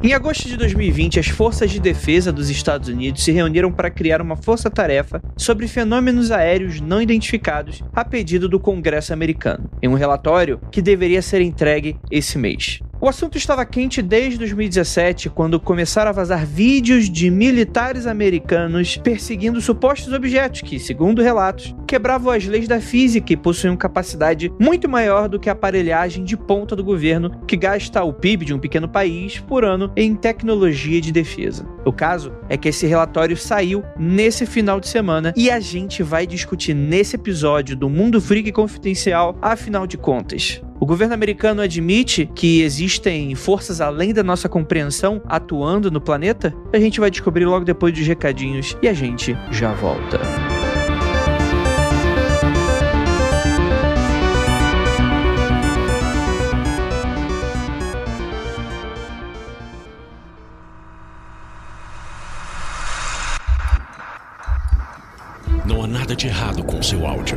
Em agosto de 2020, as forças de defesa dos Estados Unidos se reuniram para criar uma força-tarefa sobre fenômenos aéreos não identificados a pedido do Congresso americano, em um relatório que deveria ser entregue esse mês. O assunto estava quente desde 2017, quando começaram a vazar vídeos de militares americanos perseguindo supostos objetos que, segundo relatos, quebravam as leis da física e possuíam capacidade muito maior do que a aparelhagem de ponta do governo, que gasta o PIB de um pequeno país por ano em tecnologia de defesa. O caso é que esse relatório saiu nesse final de semana e a gente vai discutir nesse episódio do Mundo Freak Confidencial, afinal de contas. O governo americano admite que existem forças além da nossa compreensão atuando no planeta? A gente vai descobrir logo depois dos recadinhos e a gente já volta. Não há nada de errado com seu áudio.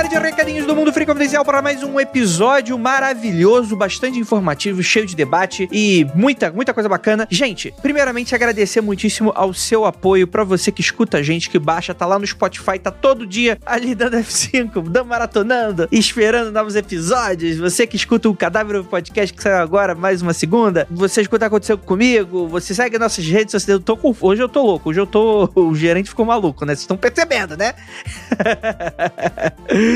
Área de recadinhos do Mundo Free Confidencial para mais um episódio maravilhoso, bastante informativo, cheio de debate e muita, muita coisa bacana. Gente, primeiramente agradecer muitíssimo ao seu apoio para você que escuta a gente, que baixa, tá lá no Spotify, tá todo dia ali dando F5, dando maratonando, esperando novos episódios. Você que escuta o Cadáver Podcast que saiu agora, mais uma segunda. Você escuta aconteceu comigo, você segue nossas redes sociais. Eu tô com... Hoje eu tô louco, hoje eu tô. O gerente ficou maluco, né? Vocês estão percebendo, né?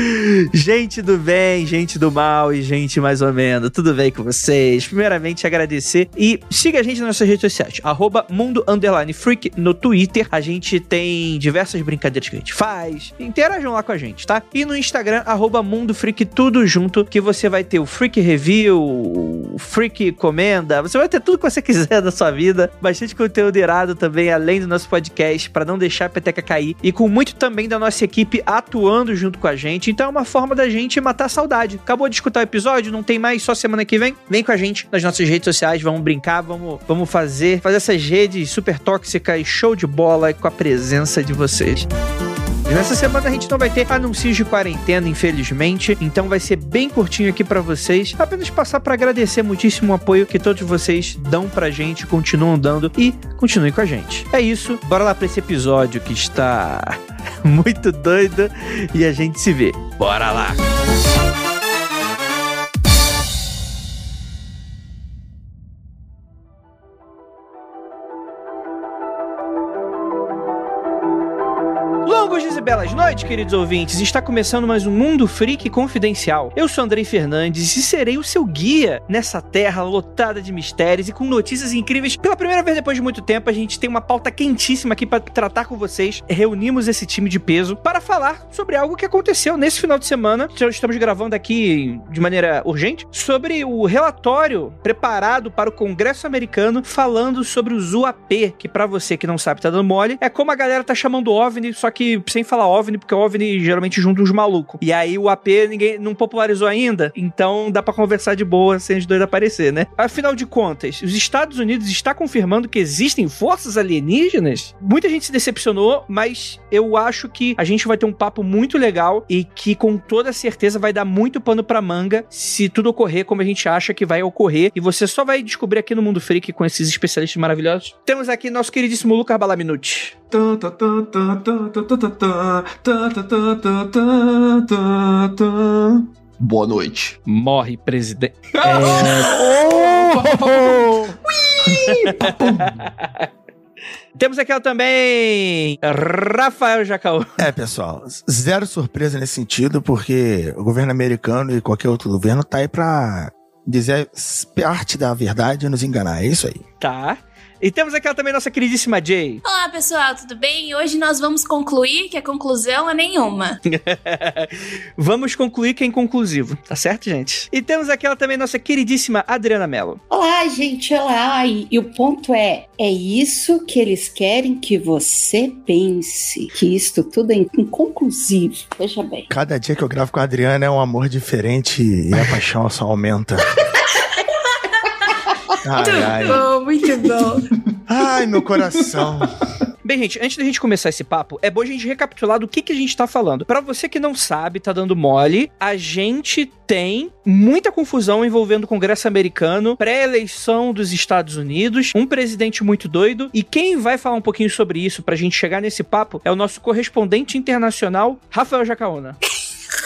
gente do bem, gente do mal e gente mais ou menos, tudo bem com vocês? Primeiramente, agradecer e siga a gente nas nossas redes sociais, arroba Mundo Underline Freak no Twitter. A gente tem diversas brincadeiras que a gente faz. Interajam lá com a gente, tá? E no Instagram, arroba Mundo Freak, tudo junto, que você vai ter o Freak Review, o Freak Comenda, você vai ter tudo que você quiser da sua vida. Bastante conteúdo irado também, além do nosso podcast, para não deixar a peteca cair. E com muito também da nossa equipe atuando junto com a gente. Então é uma forma da gente matar a saudade. Acabou de escutar o episódio, não tem mais, só semana que vem. Vem com a gente nas nossas redes sociais, vamos brincar, vamos, vamos fazer, fazer essas redes super tóxicas, show de bola com a presença de vocês. Nessa semana a gente não vai ter anúncios de quarentena, infelizmente, então vai ser bem curtinho aqui para vocês. Apenas passar para agradecer muitíssimo o apoio que todos vocês dão pra gente, continuam dando e continuem com a gente. É isso, bora lá para esse episódio que está muito doido e a gente se vê. Bora lá! Longos e noites, queridos ouvintes. Está começando mais um Mundo Freak Confidencial. Eu sou Andrei Fernandes e serei o seu guia nessa terra lotada de mistérios e com notícias incríveis. Pela primeira vez depois de muito tempo, a gente tem uma pauta quentíssima aqui para tratar com vocês. Reunimos esse time de peso para falar sobre algo que aconteceu nesse final de semana. Estamos gravando aqui de maneira urgente sobre o relatório preparado para o Congresso americano falando sobre os UAP, que para você que não sabe tá dando mole, é como a galera tá chamando OVNI, só que sem falar OVNI, porque OVNI geralmente junta uns malucos. E aí o AP ninguém não popularizou ainda, então dá para conversar de boa sem os dois aparecer, né? Afinal de contas, os Estados Unidos está confirmando que existem forças alienígenas? Muita gente se decepcionou, mas eu acho que a gente vai ter um papo muito legal e que com toda certeza vai dar muito pano pra manga se tudo ocorrer como a gente acha que vai ocorrer. E você só vai descobrir aqui no Mundo Freak com esses especialistas maravilhosos. Temos aqui nosso queridíssimo Lucas Balaminuti. Boa noite. Morre, presidente. Temos aqui também Rafael Jacaú. É, pessoal, zero surpresa nesse sentido, porque o governo americano e qualquer outro governo tá aí pra dizer parte da verdade e nos enganar. É isso aí. Tá. E temos aquela também nossa queridíssima Jay. Olá, pessoal, tudo bem? Hoje nós vamos concluir que a conclusão é nenhuma. vamos concluir que é inconclusivo, tá certo, gente? E temos aquela também nossa queridíssima Adriana Mello. Olá, gente, olá. E, e o ponto é, é isso que eles querem que você pense, que isto tudo é inconclusivo. Veja bem. Cada dia que eu gravo com a Adriana é um amor diferente e a paixão só aumenta. Ai, muito ai. bom, muito bom. Ai, meu coração. Bem, gente, antes da gente começar esse papo, é bom a gente recapitular do que, que a gente tá falando. Para você que não sabe, tá dando mole, a gente tem muita confusão envolvendo o Congresso americano, pré-eleição dos Estados Unidos, um presidente muito doido. E quem vai falar um pouquinho sobre isso pra gente chegar nesse papo é o nosso correspondente internacional, Rafael Jacaona.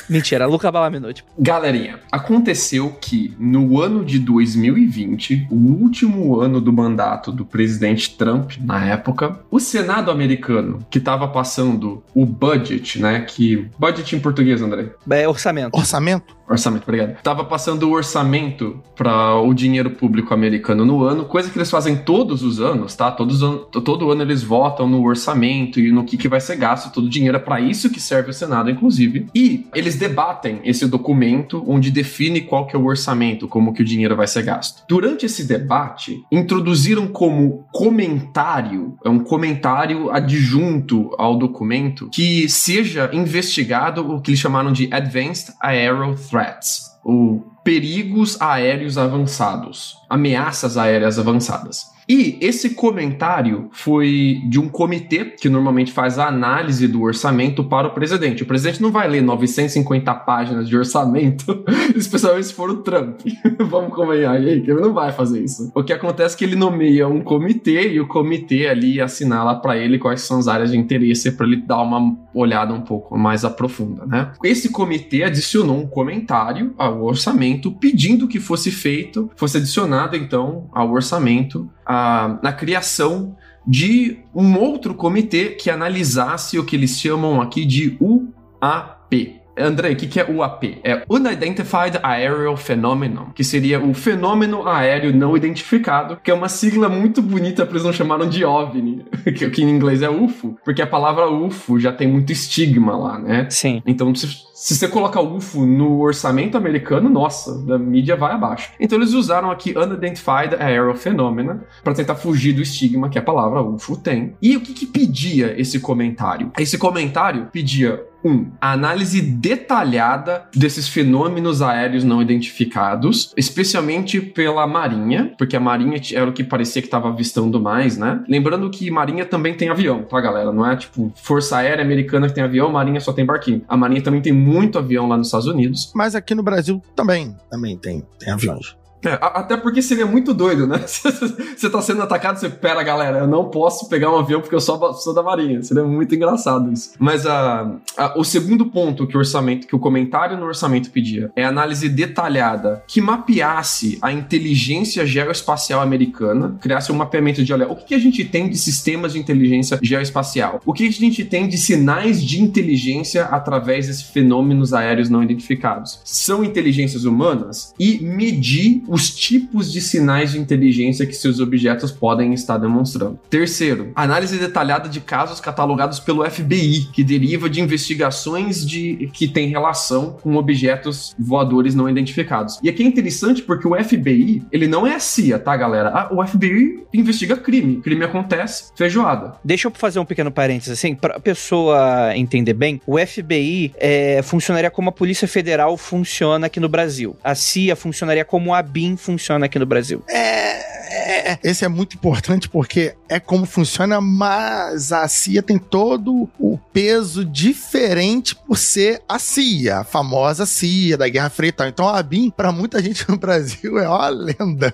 Mentira, Luca Balaminuti. Galerinha, aconteceu que no ano de 2020, o último ano do mandato do presidente Trump, na época, o Senado americano, que estava passando o budget, né? Que. Budget em português, André? É orçamento. Orçamento? Orçamento, obrigado. Tava passando o orçamento para o dinheiro público americano no ano, coisa que eles fazem todos os anos, tá? Todos, todo ano eles votam no orçamento e no que, que vai ser gasto todo o dinheiro. É para isso que serve o Senado, inclusive. E eles debatem esse documento onde define qual que é o orçamento, como que o dinheiro vai ser gasto. Durante esse debate, introduziram como comentário, é um comentário adjunto ao documento, que seja investigado o que eles chamaram de Advanced Aerial Threat threats, ou perigos aéreos avançados, ameaças aéreas avançadas. E esse comentário foi de um comitê que normalmente faz a análise do orçamento para o presidente. O presidente não vai ler 950 páginas de orçamento, especialmente se for o Trump. Vamos convenhar aí que ele não vai fazer isso. O que acontece é que ele nomeia um comitê e o comitê ali assinala para ele quais são as áreas de interesse para ele dar uma olhada um pouco mais aprofunda, né? Esse comitê adicionou um comentário ao orçamento pedindo que fosse feito, fosse adicionado então ao orçamento a, na criação de um outro comitê que analisasse o que eles chamam aqui de UAP. André, o que, que é UAP? É Unidentified Aerial Phenomenon, que seria o fenômeno aéreo não identificado, que é uma sigla muito bonita para eles não chamaram de OVNI, que, que em inglês é UFO, porque a palavra UFO já tem muito estigma lá, né? Sim. Então, se, se você colocar UFO no orçamento americano, nossa, a mídia vai abaixo. Então eles usaram aqui Unidentified Aerial Phenomena para tentar fugir do estigma que a palavra UFO tem. E o que, que pedia esse comentário? Esse comentário pedia um, a análise detalhada desses fenômenos aéreos não identificados, especialmente pela Marinha, porque a Marinha era o que parecia que estava avistando mais, né? Lembrando que Marinha também tem avião, tá, galera? Não é tipo Força Aérea Americana que tem avião, Marinha só tem barquinho. A Marinha também tem muito avião lá nos Estados Unidos. Mas aqui no Brasil também, também tem, tem aviões. É, até porque seria muito doido, né? Você tá sendo atacado, você, pera, galera, eu não posso pegar um avião porque eu sou, sou da Marinha. Seria muito engraçado isso. Mas a, a, o segundo ponto que o orçamento, que o comentário no orçamento pedia, é análise detalhada que mapeasse a inteligência geoespacial americana, criasse um mapeamento de, olha, o que, que a gente tem de sistemas de inteligência geoespacial? O que a gente tem de sinais de inteligência através desses fenômenos aéreos não identificados? São inteligências humanas? E medir os tipos de sinais de inteligência que seus objetos podem estar demonstrando. Terceiro, análise detalhada de casos catalogados pelo FBI, que deriva de investigações de que tem relação com objetos voadores não identificados. E aqui é interessante porque o FBI, ele não é a CIA, tá, galera? Ah, o FBI investiga crime. Crime acontece, feijoada. Deixa eu fazer um pequeno parênteses, assim, pra pessoa entender bem, o FBI é, funcionaria como a Polícia Federal funciona aqui no Brasil. A CIA funcionaria como a Funciona aqui no Brasil. É, é, é, esse é muito importante porque é como funciona, mas a CIA tem todo o peso diferente por ser a CIA, a famosa CIA da Guerra Fria e tal. Então a BIM, pra muita gente no Brasil, é uma lenda.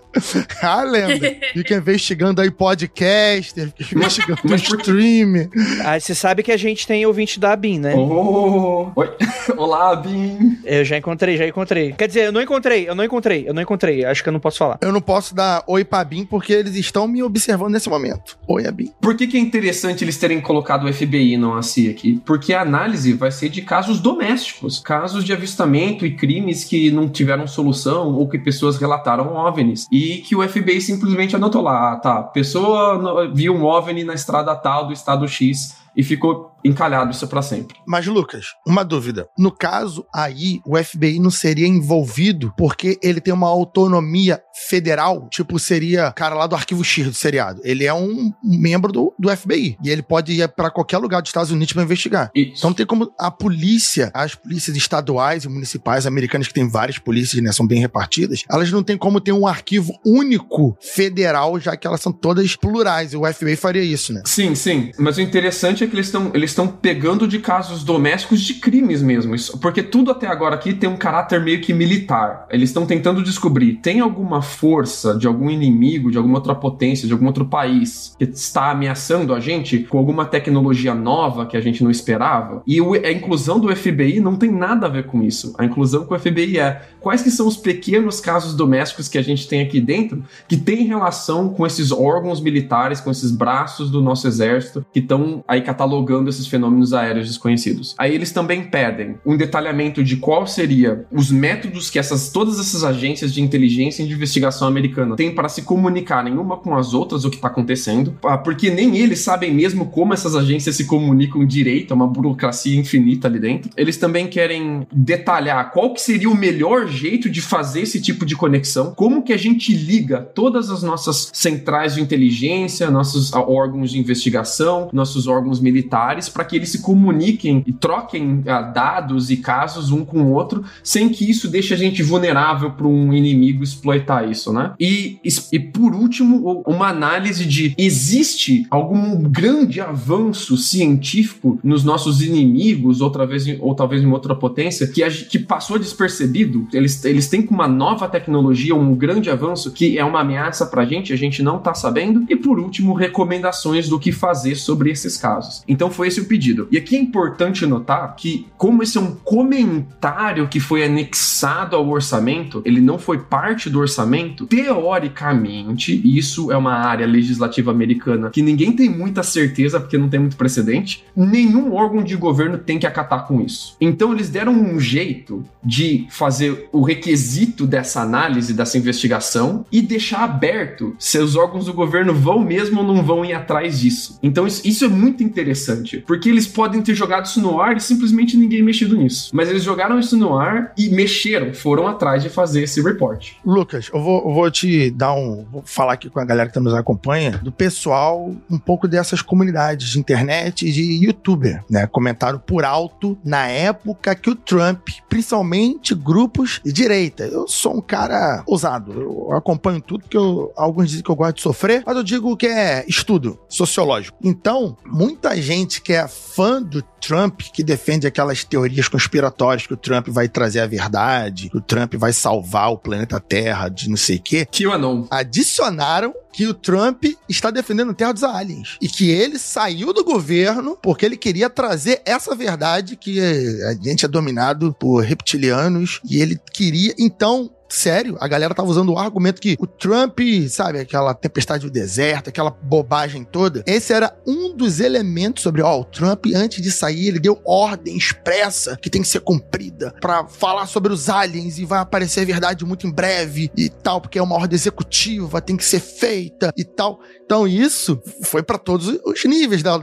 É uma lenda. Fica investigando aí podcast, fica investigando stream. Ah, você sabe que a gente tem ouvinte da BIM, né? Oh, oi. Olá, BIM. Eu já encontrei, já encontrei. Quer dizer, eu não encontrei, eu não encontrei, eu não encontrei. Acho que eu não posso falar. Eu não posso dar oi pra Bin porque eles estão me observando nesse momento. Oi, Abin. Por que, que é interessante eles terem colocado o FBI não a CIA aqui? Porque a análise vai ser de casos domésticos, casos de avistamento e crimes que não tiveram solução ou que pessoas relataram OVNIs e que o FBI simplesmente anotou lá, ah, tá, pessoa viu um OVNI na estrada tal do estado X e ficou encalhado isso para sempre. Mas, Lucas, uma dúvida. No caso aí, o FBI não seria envolvido porque ele tem uma autonomia federal? Tipo, seria cara lá do arquivo X do seriado. Ele é um membro do, do FBI. E ele pode ir para qualquer lugar dos Estados Unidos para investigar. Isso. Então tem como a polícia, as polícias estaduais e municipais americanas, que tem várias polícias, né? São bem repartidas, elas não têm como ter um arquivo único federal, já que elas são todas plurais. E o FBI faria isso, né? Sim, sim. Mas o interessante é que eles estão eles estão pegando de casos domésticos de crimes mesmo. Isso, porque tudo até agora aqui tem um caráter meio que militar. Eles estão tentando descobrir: tem alguma força de algum inimigo, de alguma outra potência, de algum outro país que está ameaçando a gente com alguma tecnologia nova que a gente não esperava? E a inclusão do FBI não tem nada a ver com isso. A inclusão com o FBI é quais que são os pequenos casos domésticos que a gente tem aqui dentro que tem relação com esses órgãos militares, com esses braços do nosso exército que estão aí catalogando esses fenômenos aéreos desconhecidos. Aí eles também pedem um detalhamento de qual seria os métodos que essas todas essas agências de inteligência e de investigação americana têm para se comunicarem uma com as outras o que está acontecendo, ah, porque nem eles sabem mesmo como essas agências se comunicam direito, é uma burocracia infinita ali dentro. Eles também querem detalhar qual que seria o melhor jeito de fazer esse tipo de conexão, como que a gente liga todas as nossas centrais de inteligência, nossos ah, órgãos de investigação, nossos órgãos militares para que eles se comuniquem e troquem uh, dados e casos um com o outro, sem que isso deixe a gente vulnerável para um inimigo exploitar isso, né? E, e por último, uma análise de existe algum grande avanço científico nos nossos inimigos, outra vez ou talvez em outra potência, que, a, que passou despercebido. Eles, eles têm uma nova tecnologia, um grande avanço que é uma ameaça para a gente, a gente não está sabendo. E por último, recomendações do que fazer sobre esses casos. Então foi esse o pedido. E aqui é importante notar que, como esse é um comentário que foi anexado ao orçamento, ele não foi parte do orçamento, teoricamente, isso é uma área legislativa americana que ninguém tem muita certeza, porque não tem muito precedente, nenhum órgão de governo tem que acatar com isso. Então eles deram um jeito de fazer o requisito dessa análise, dessa investigação e deixar aberto se os órgãos do governo vão mesmo ou não vão ir atrás disso. Então isso, isso é muito interessante, porque eles podem ter jogado isso no ar e simplesmente ninguém mexido nisso. Mas eles jogaram isso no ar e mexeram, foram atrás de fazer esse report. Lucas, eu vou, eu vou te dar um. Vou falar aqui com a galera que nos acompanha, do pessoal, um pouco dessas comunidades de internet e de youtuber, né? Comentaram por alto na época que o Trump, principalmente grupos de direita. Eu sou um cara ousado, eu acompanho tudo, porque eu, alguns dizem que eu gosto de sofrer, mas eu digo que é estudo sociológico. Então, muita gente que é fã do Trump, que defende aquelas teorias conspiratórias que o Trump vai trazer a verdade, que o Trump vai salvar o planeta Terra de não sei o quê. QAnon. Adicionaram que o Trump está defendendo a Terra dos Aliens. E que ele saiu do governo porque ele queria trazer essa verdade que a gente é dominado por reptilianos e ele queria. Então, sério, a galera tava usando o argumento que o Trump, sabe, aquela tempestade do deserto, aquela bobagem toda, esse era um dos elementos sobre, ó, o Trump antes de sair, ele deu ordem expressa que tem que ser cumprida para falar sobre os aliens e vai aparecer verdade muito em breve e tal, porque é uma ordem executiva, tem que ser feita e tal. Então isso foi para todos os níveis da,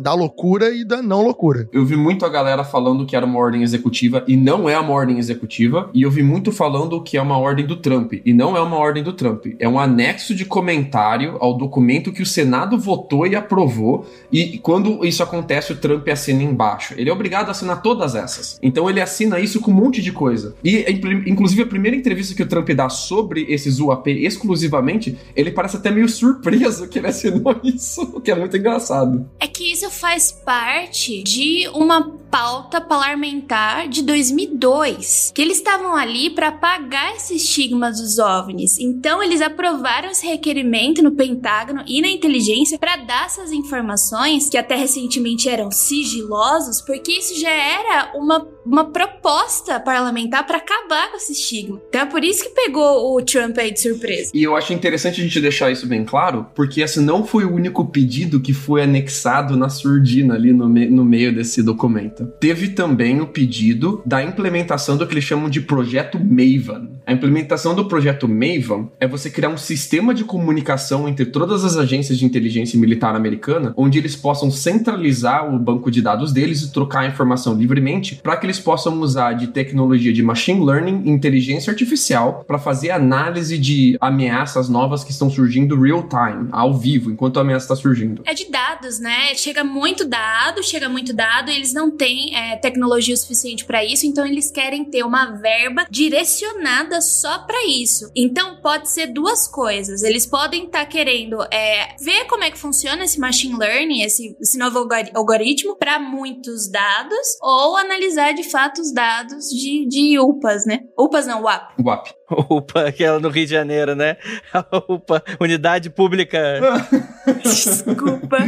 da loucura e da não loucura. Eu vi muito a galera falando que era uma ordem executiva e não é uma ordem executiva, e eu vi muito falando que é uma ordem do Trump e não é uma ordem do Trump, é um anexo de comentário ao documento que o Senado votou e aprovou, e quando isso acontece o Trump assina embaixo. Ele é obrigado a assinar todas essas. Então ele assina isso com um monte de coisa. E inclusive a primeira entrevista que o Trump dá sobre esses UAP exclusivamente, ele parece até meio surpreso que ele assinou isso, o que é muito engraçado. É que isso faz parte de uma pauta parlamentar de 2002, que eles estavam ali para apagar esse estigma dos OVNIs. Então eles aprovaram esse requerimento no Pentágono e na inteligência para dar essas informações que até recentemente eram sigilosos, porque isso já era uma, uma proposta parlamentar para acabar com esse estigma. Então é por isso que pegou o Trump aí de surpresa. E eu acho interessante a gente deixar isso bem claro, porque esse não foi o único pedido que foi anexado na surdina ali no, me no meio desse documento. Teve também o pedido da implementação do que eles chamam de projeto Maven. A implementação do projeto Maven é você criar um sistema de comunicação entre todas as agências de inteligência militar americana, onde eles possam centralizar o banco de dados deles e trocar a informação livremente, para que eles possam usar de tecnologia de machine learning e inteligência artificial para fazer análise de ameaças novas que estão surgindo real time, ao vivo, enquanto a ameaça está surgindo. É de dados, né? Chega muito dado, chega muito dado, e eles não têm é, tecnologia suficiente para isso, então eles querem ter uma verba direcionada só para isso. Então pode ser duas coisas. Eles podem estar tá querendo é, ver como é que funciona esse machine learning, esse, esse novo algoritmo, para muitos dados, ou analisar de fato os dados de, de UPAs, né? UPAs não. WAP. UPA, aquela no Rio de Janeiro, né? UPA, Unidade Pública. Desculpa.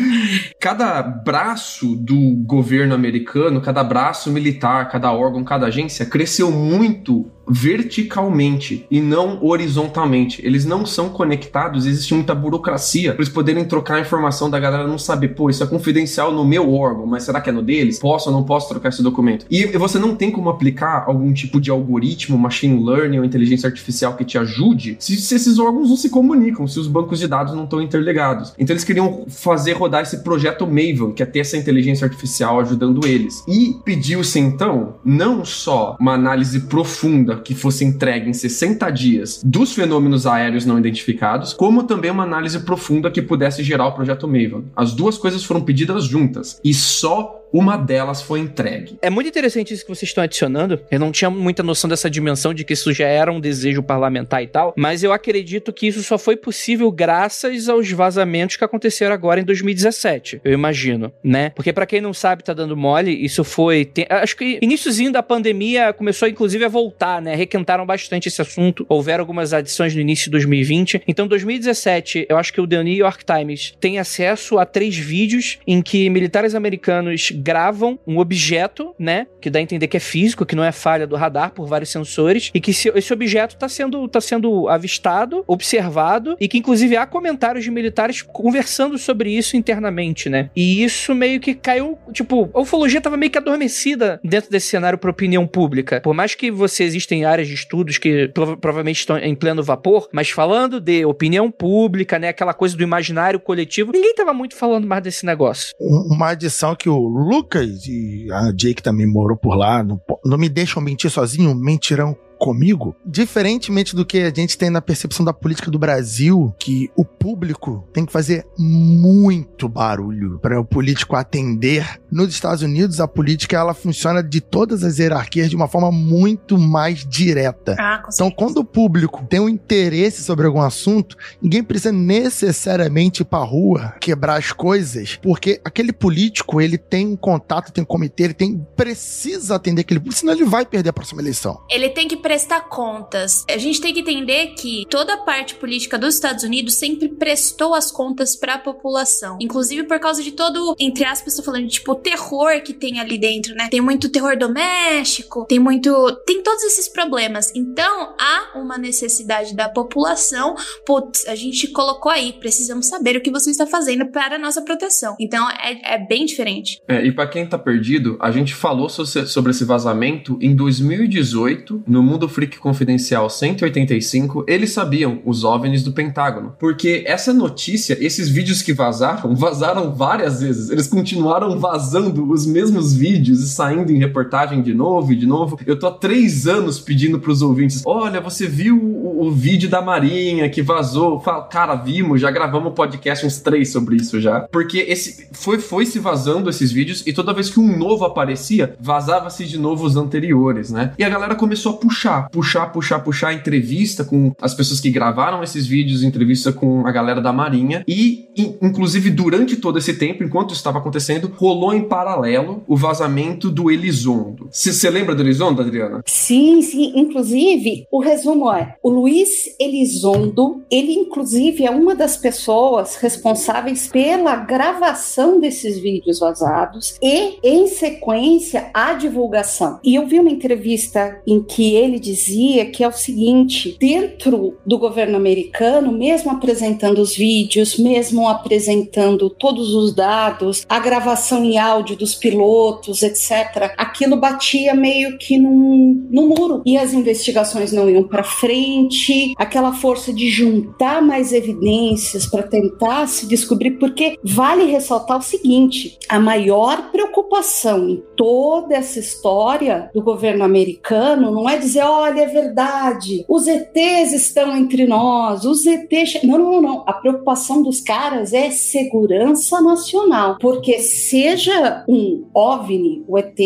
Cada braço do governo americano, cada braço militar, cada órgão, cada agência cresceu muito verticalmente e não horizontalmente. Eles não são conectados, existe muita burocracia para eles poderem trocar a informação da galera não saber, pô, isso é confidencial no meu órgão, mas será que é no deles? Posso ou não posso trocar esse documento? E você não tem como aplicar algum tipo de algoritmo, machine learning ou inteligência artificial que te ajude se, se esses órgãos não se comunicam, se os bancos de dados não estão interligados. Então eles queriam fazer rodar esse projeto Maven, que é ter essa inteligência artificial ajudando eles. E pediu-se então não só uma análise profunda que fosse entregue em 60 dias dos fenômenos aéreos não identificados, como também uma análise profunda que pudesse gerar o projeto Maven. As duas coisas foram pedidas juntas e só uma delas foi entregue. É muito interessante isso que vocês estão adicionando. Eu não tinha muita noção dessa dimensão de que isso já era um desejo parlamentar e tal, mas eu acredito que isso só foi possível graças aos vazamentos que aconteceram agora em 2017, eu imagino, né? Porque para quem não sabe, tá dando mole, isso foi, tem, acho que iníciozinho da pandemia começou inclusive a voltar, né? Requentaram bastante esse assunto. Houveram algumas adições no início de 2020. Então, 2017, eu acho que o The New York Times tem acesso a três vídeos em que militares americanos gravam um objeto, né? Que dá a entender que é físico, que não é falha do radar por vários sensores, e que esse objeto está sendo, tá sendo avistado, observado, e que inclusive há comentários de militares conversando sobre isso internamente, né? E isso meio que caiu, tipo, a ufologia estava meio que adormecida dentro desse cenário para opinião pública. Por mais que você existem áreas de estudos que prova provavelmente estão em pleno vapor, mas falando de opinião pública, né, aquela coisa do imaginário coletivo, ninguém estava muito falando mais desse negócio. Uma adição que o Lucas e a Jake também morou por lá. Não, não me deixam mentir sozinho, mentirão comigo, diferentemente do que a gente tem na percepção da política do Brasil, que o público tem que fazer muito barulho para o político atender. Nos Estados Unidos, a política ela funciona de todas as hierarquias de uma forma muito mais direta. Ah, então, quando o público tem um interesse sobre algum assunto, ninguém precisa necessariamente ir para rua quebrar as coisas, porque aquele político ele tem um contato, tem um comitê, ele tem precisa atender aquele público, senão ele vai perder a próxima eleição. Ele tem que prestar contas. A gente tem que entender que toda a parte política dos Estados Unidos sempre prestou as contas para a população. Inclusive por causa de todo, entre aspas, estou falando, tipo, o terror que tem ali dentro, né? Tem muito terror doméstico, tem muito. Tem todos esses problemas. Então, há uma necessidade da população. Putz, a gente colocou aí, precisamos saber o que você está fazendo para a nossa proteção. Então, é, é bem diferente. É, e para quem tá perdido, a gente falou sobre esse vazamento em 2018, no Mundo Mundo Freak Confidencial 185, eles sabiam os OVNIs do Pentágono. Porque essa notícia, esses vídeos que vazaram, vazaram várias vezes. Eles continuaram vazando os mesmos vídeos e saindo em reportagem de novo e de novo. Eu tô há três anos pedindo pros ouvintes: olha, você viu o, o vídeo da Marinha que vazou? Fala, cara, vimos, já gravamos podcast uns três sobre isso já. Porque esse foi, foi se vazando esses vídeos e toda vez que um novo aparecia, vazava-se de novo os anteriores, né? E a galera começou a puxar puxar, puxar, puxar, puxar entrevista com as pessoas que gravaram esses vídeos, entrevista com a galera da Marinha e, inclusive, durante todo esse tempo, enquanto isso estava acontecendo, rolou em paralelo o vazamento do Elizondo. Você lembra do Elizondo, Adriana? Sim, sim. Inclusive, o resumo é: o Luiz Elizondo, ele, inclusive, é uma das pessoas responsáveis pela gravação desses vídeos vazados e, em sequência, a divulgação. E eu vi uma entrevista em que ele dizia que é o seguinte: dentro do governo americano, mesmo apresentando os vídeos, mesmo apresentando todos os dados, a gravação em áudio dos pilotos, etc., aquilo batia meio que num, num muro e as investigações não iam para frente, aquela força de juntar mais evidências para tentar se descobrir, porque vale ressaltar o seguinte: a maior preocupação em toda essa história do governo americano não é dizer, olha, é verdade, os ETs estão entre nós, os ETs. Não, não, não. A preocupação dos caras é segurança nacional, porque seja um OVNI, o ET,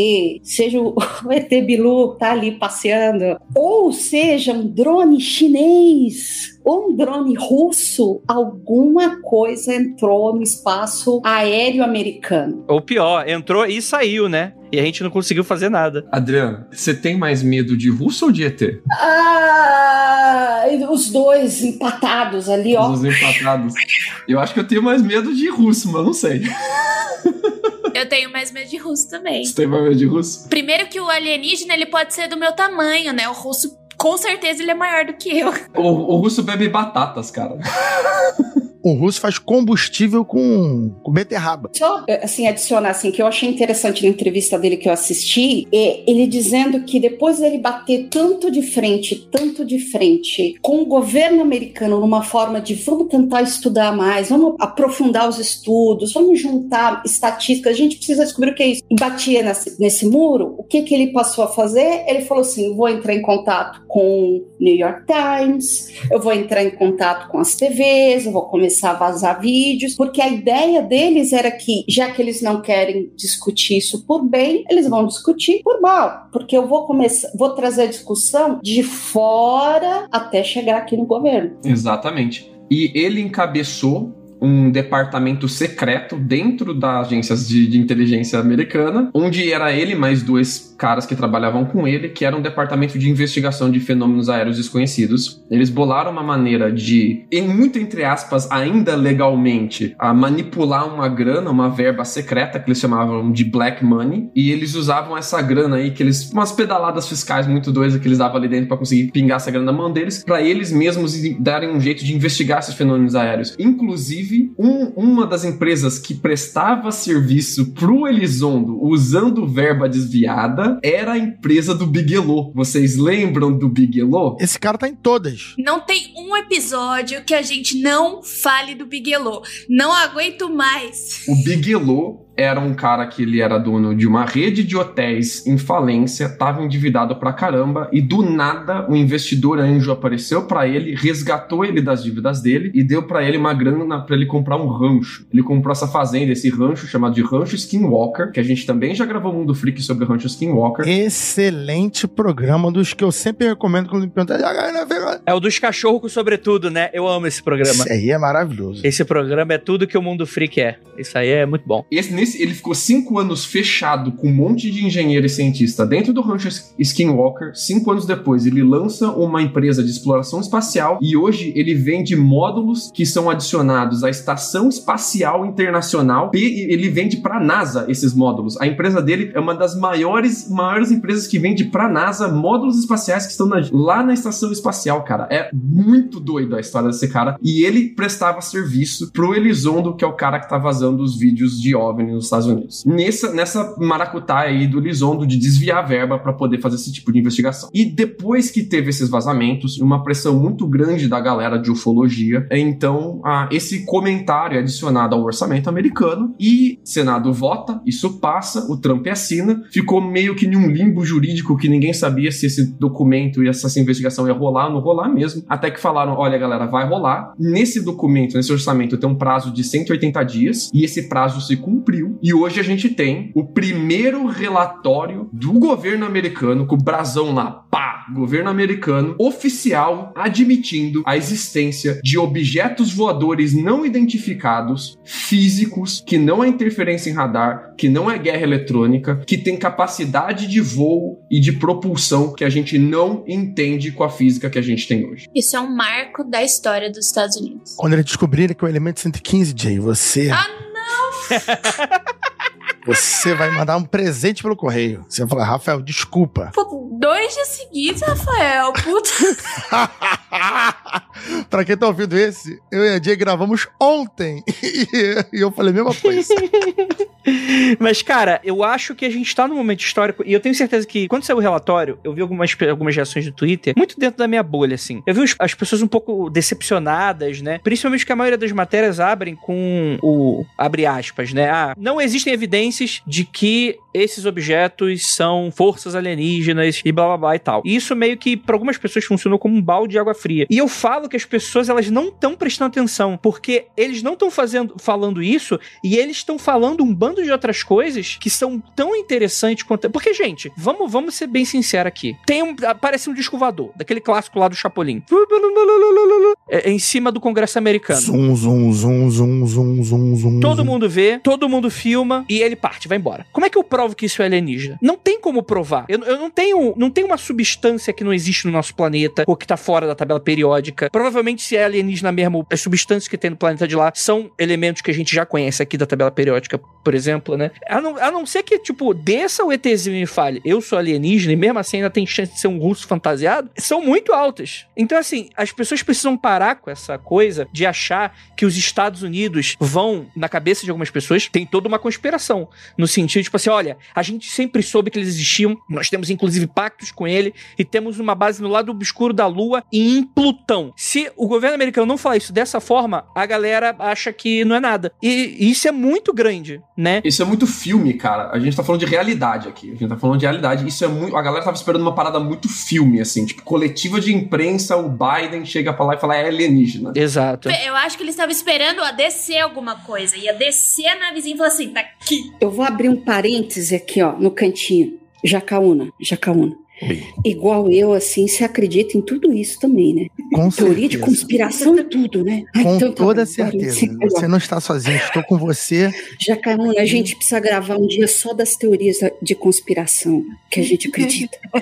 seja o, ET Bilu tá ali passeando, ou seja um drone chinês um drone russo, alguma coisa entrou no espaço aéreo americano. Ou pior, entrou e saiu, né? E a gente não conseguiu fazer nada. Adriano, você tem mais medo de russo ou de ET? Ah, os dois empatados ali, ó. Os dois empatados. Eu acho que eu tenho mais medo de russo, mas não sei. Eu tenho mais medo de russo também. Você tem mais medo de russo? Primeiro que o alienígena, ele pode ser do meu tamanho, né? O russo, com certeza, ele é maior do que eu. O, o russo bebe batatas, cara. o russo faz combustível com, com beterraba. Só, assim, adicionar, assim, que eu achei interessante na entrevista dele que eu assisti, é ele dizendo que depois dele bater tanto de frente, tanto de frente, com o governo americano numa forma de vamos tentar estudar mais, vamos aprofundar os estudos, vamos juntar estatísticas, a gente precisa descobrir o que é isso. E batia nesse, nesse muro, o que que ele passou a fazer? Ele falou assim, vou entrar em contato com New York Times, eu vou entrar em contato com as TVs, eu vou começar começar a vazar vídeos, porque a ideia deles era que, já que eles não querem discutir isso por bem, eles vão discutir por mal, porque eu vou começar, vou trazer a discussão de fora até chegar aqui no governo. Exatamente. E ele encabeçou um departamento secreto dentro das agências de, de, inteligência americana, onde era ele mais dois caras que trabalhavam com ele, que era um departamento de investigação de fenômenos aéreos desconhecidos. Eles bolaram uma maneira de, em muito entre aspas, ainda legalmente, a manipular uma grana, uma verba secreta que eles chamavam de black money, e eles usavam essa grana aí que eles umas pedaladas fiscais muito doidas que eles davam ali dentro para conseguir pingar essa grana na mão deles, para eles mesmos darem um jeito de investigar esses fenômenos aéreos. Inclusive Inclusive, um, uma das empresas que prestava serviço pro Elizondo usando verba desviada era a empresa do Bigelow. Vocês lembram do Bigelow? Esse cara tá em todas. Não tem um episódio que a gente não fale do Bigelow. Não aguento mais. O Bigelow era um cara que ele era dono de uma rede de hotéis em falência, estava endividado pra caramba e do nada o investidor anjo apareceu para ele, resgatou ele das dívidas dele e deu para ele uma grana para ele comprar um rancho. Ele comprou essa fazenda, esse rancho chamado de Rancho Skinwalker, que a gente também já gravou Mundo Freak sobre o Rancho Skinwalker. Excelente programa dos que eu sempre recomendo quando me perguntam. É o dos cachorros sobretudo, né? Eu amo esse programa. Esse aí é maravilhoso. Esse programa é tudo que o Mundo Freak é. Isso aí é muito bom. Esse, nesse ele ficou cinco anos fechado com um monte de engenheiro e cientista dentro do rancho Skinwalker. Cinco anos depois, ele lança uma empresa de exploração espacial e hoje ele vende módulos que são adicionados à Estação Espacial Internacional e ele vende para a NASA esses módulos. A empresa dele é uma das maiores, maiores empresas que vende para a NASA módulos espaciais que estão na, lá na estação espacial, cara. É muito doido a história desse cara. E ele prestava serviço pro Elizondo, que é o cara que tá vazando os vídeos de OVNI nos Estados Unidos. Nessa, nessa maracutaia aí do Lizondo de desviar a verba para poder fazer esse tipo de investigação. E depois que teve esses vazamentos, uma pressão muito grande da galera de ufologia, então esse comentário é adicionado ao orçamento americano e Senado vota, isso passa, o Trump assina, ficou meio que em um limbo jurídico que ninguém sabia se esse documento e essa investigação ia rolar ou não rolar mesmo, até que falaram, olha galera, vai rolar. Nesse documento, nesse orçamento tem um prazo de 180 dias e esse prazo se cumpriu abril e hoje a gente tem o primeiro relatório do governo americano com o brasão lá, pá, governo americano oficial admitindo a existência de objetos voadores não identificados, físicos, que não é interferência em radar, que não é guerra eletrônica, que tem capacidade de voo e de propulsão que a gente não entende com a física que a gente tem hoje. Isso é um marco da história dos Estados Unidos. Quando eles descobrirem que o elemento 115, Jay, você. Ah! Você vai mandar um presente pelo correio. Você vai falar, Rafael, desculpa. Pô, dois dias seguidos, Rafael. Puta. pra quem tá ouvindo esse, eu e a Jay gravamos ontem. E eu falei a mesma coisa. Mas, cara, eu acho que a gente tá num momento histórico, e eu tenho certeza que quando saiu o relatório, eu vi algumas, algumas reações do Twitter, muito dentro da minha bolha, assim. Eu vi as pessoas um pouco decepcionadas, né? Principalmente que a maioria das matérias abrem com o. abre aspas, né? Ah, não existem evidências de que esses objetos são forças alienígenas e blá blá blá e tal. E isso meio que, para algumas pessoas, funcionou como um balde de água fria. E eu falo que as pessoas, elas não estão prestando atenção, porque eles não estão fazendo, falando isso e eles estão falando um bando de outras coisas que são tão interessantes quanto. Porque, gente, vamos, vamos ser bem sinceros aqui. Tem um. Parece um disco voador, daquele clássico lá do Chapolin. É, em cima do Congresso americano. Zum, zum, zum, zum, zum, zum, zum. Todo mundo vê, todo mundo filma e ele parte, vai embora. Como é que eu provo que isso é alienígena? Não tem como provar. Eu, eu não tenho. Não tem uma substância que não existe no nosso planeta ou que tá fora da tabela periódica. Provavelmente, se é alienígena mesmo, as substâncias que tem no planeta de lá são elementos que a gente já conhece aqui da tabela periódica, por exemplo, né? A não, a não ser que, tipo, desça o ETzinho e fale, eu sou alienígena, e mesmo assim ainda tem chance de ser um russo fantasiado, são muito altas. Então, assim, as pessoas precisam parar com essa coisa de achar que os Estados Unidos vão, na cabeça de algumas pessoas, tem toda uma conspiração. No sentido, tipo assim, olha, a gente sempre soube que eles existiam, nós temos inclusive pactos com ele, e temos uma base no lado obscuro da Lua e em Plutão. Se o governo americano não falar isso dessa forma, a galera acha que não é nada. E isso é muito grande, né? Isso é muito filme, cara. A gente tá falando de realidade aqui. A gente tá falando de realidade. Isso é muito. A galera tava esperando uma parada muito filme, assim, tipo, coletiva de imprensa, o Biden chega pra lá e fala é alienígena. Exato. Eu acho que eles estavam esperando a descer alguma coisa. Ia descer a navezinha e falar assim: tá aqui. Eu vou abrir um parêntese aqui, ó, no cantinho. Jacaúna, Jacaúna. Igual eu, assim, se acredita em tudo isso também, né? Com Teoria de certeza. conspiração e tudo, né? Ai, Com então tá toda bom, certeza. Você não está sozinho, estou com você. Jacaúna, a gente precisa gravar um dia só das teorias de conspiração que a gente acredita,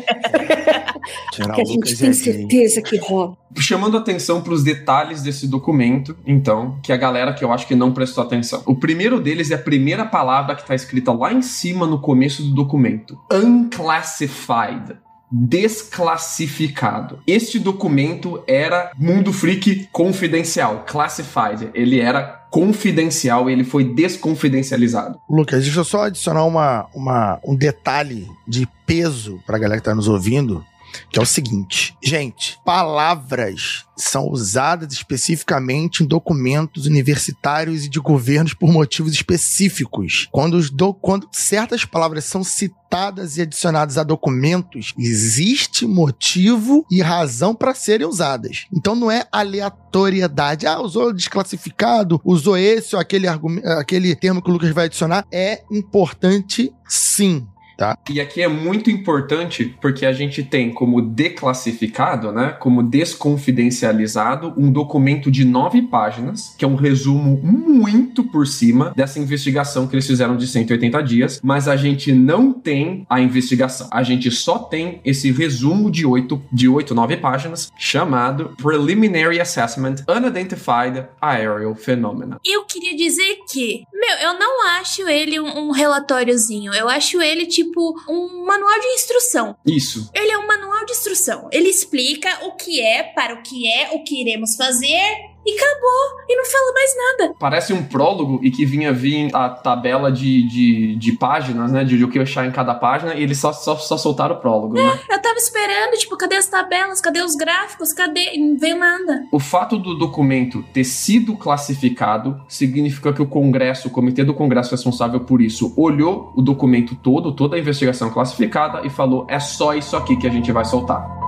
que a gente Lucas tem certeza que rola. Chamando atenção para os detalhes desse documento, então, que a galera que eu acho que não prestou atenção. O primeiro deles é a primeira palavra que está escrita lá em cima no começo do documento: unclassified. Desclassificado. Este documento era Mundo Freak confidencial, classified. Ele era confidencial e ele foi desconfidencializado. Lucas, deixa eu só adicionar uma, uma, um detalhe de peso pra galera que tá nos ouvindo, que é o seguinte. Gente, palavras são usadas especificamente em documentos universitários e de governos por motivos específicos. Quando, os do, quando certas palavras são citadas e adicionadas a documentos, existe motivo e razão para serem usadas. Então não é aleatoriedade. Ah, usou desclassificado, usou esse ou aquele, aquele termo que o Lucas vai adicionar. É importante sim. E aqui é muito importante porque a gente tem como declassificado, né, como desconfidencializado, um documento de nove páginas, que é um resumo muito por cima dessa investigação que eles fizeram de 180 dias, mas a gente não tem a investigação. A gente só tem esse resumo de oito, de oito, nove páginas, chamado Preliminary Assessment Unidentified Aerial Phenomena. Eu queria dizer que, meu, eu não acho ele um, um relatóriozinho. Eu acho ele, tipo, um manual de instrução. Isso. Ele é um manual de instrução. Ele explica o que é, para o que é, o que iremos fazer. E acabou. E não fala mais nada. Parece um prólogo e que vinha vir a tabela de, de, de páginas, né? De o que achar em cada página, e eles só, só, só soltaram o prólogo, né? Eu tava esperando, tipo, cadê as tabelas? Cadê os gráficos? Cadê? Não veio nada. O fato do documento ter sido classificado significa que o Congresso, o comitê do Congresso responsável por isso, olhou o documento todo, toda a investigação classificada e falou: é só isso aqui que a gente vai soltar.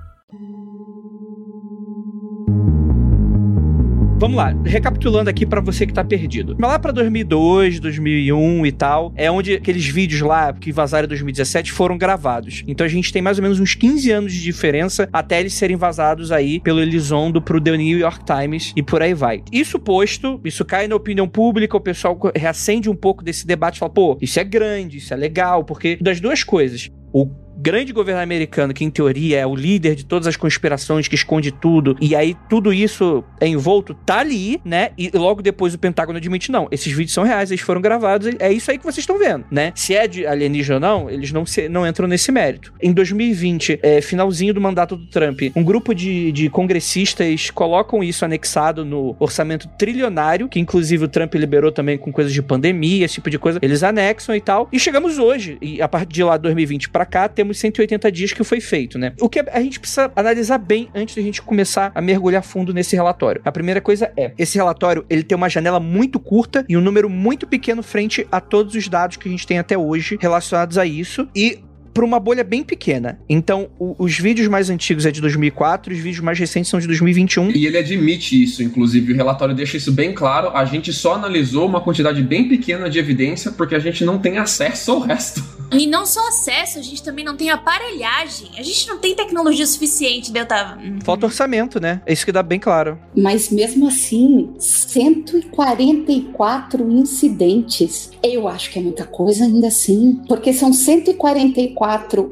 Vamos lá, recapitulando aqui pra você que tá perdido. Lá pra 2002, 2001 e tal, é onde aqueles vídeos lá que vazaram em 2017 foram gravados. Então a gente tem mais ou menos uns 15 anos de diferença até eles serem vazados aí pelo Elizondo pro The New York Times e por aí vai. Isso posto, isso cai na opinião pública, o pessoal reacende um pouco desse debate e fala, pô, isso é grande, isso é legal, porque das duas coisas, o grande governo americano, que em teoria é o líder de todas as conspirações, que esconde tudo, e aí tudo isso é envolto, tá ali, né? E logo depois o Pentágono admite, não, esses vídeos são reais, eles foram gravados, é isso aí que vocês estão vendo, né? Se é de alienígena ou não, eles não, se, não entram nesse mérito. Em 2020, é, finalzinho do mandato do Trump, um grupo de, de congressistas colocam isso anexado no orçamento trilionário, que inclusive o Trump liberou também com coisas de pandemia, esse tipo de coisa, eles anexam e tal, e chegamos hoje, e a partir de lá 2020 para cá, temos 180 dias que foi feito, né? O que a gente precisa analisar bem antes de a gente começar a mergulhar fundo nesse relatório. A primeira coisa é, esse relatório, ele tem uma janela muito curta e um número muito pequeno frente a todos os dados que a gente tem até hoje relacionados a isso e para uma bolha bem pequena. Então, o, os vídeos mais antigos é de 2004, os vídeos mais recentes são de 2021. E ele admite isso, inclusive, o relatório deixa isso bem claro. A gente só analisou uma quantidade bem pequena de evidência porque a gente não tem acesso ao resto. E não só acesso, a gente também não tem aparelhagem. A gente não tem tecnologia suficiente, eu tava. Falta orçamento, né? É isso que dá bem claro. Mas mesmo assim, 144 incidentes. Eu acho que é muita coisa ainda assim. Porque são 144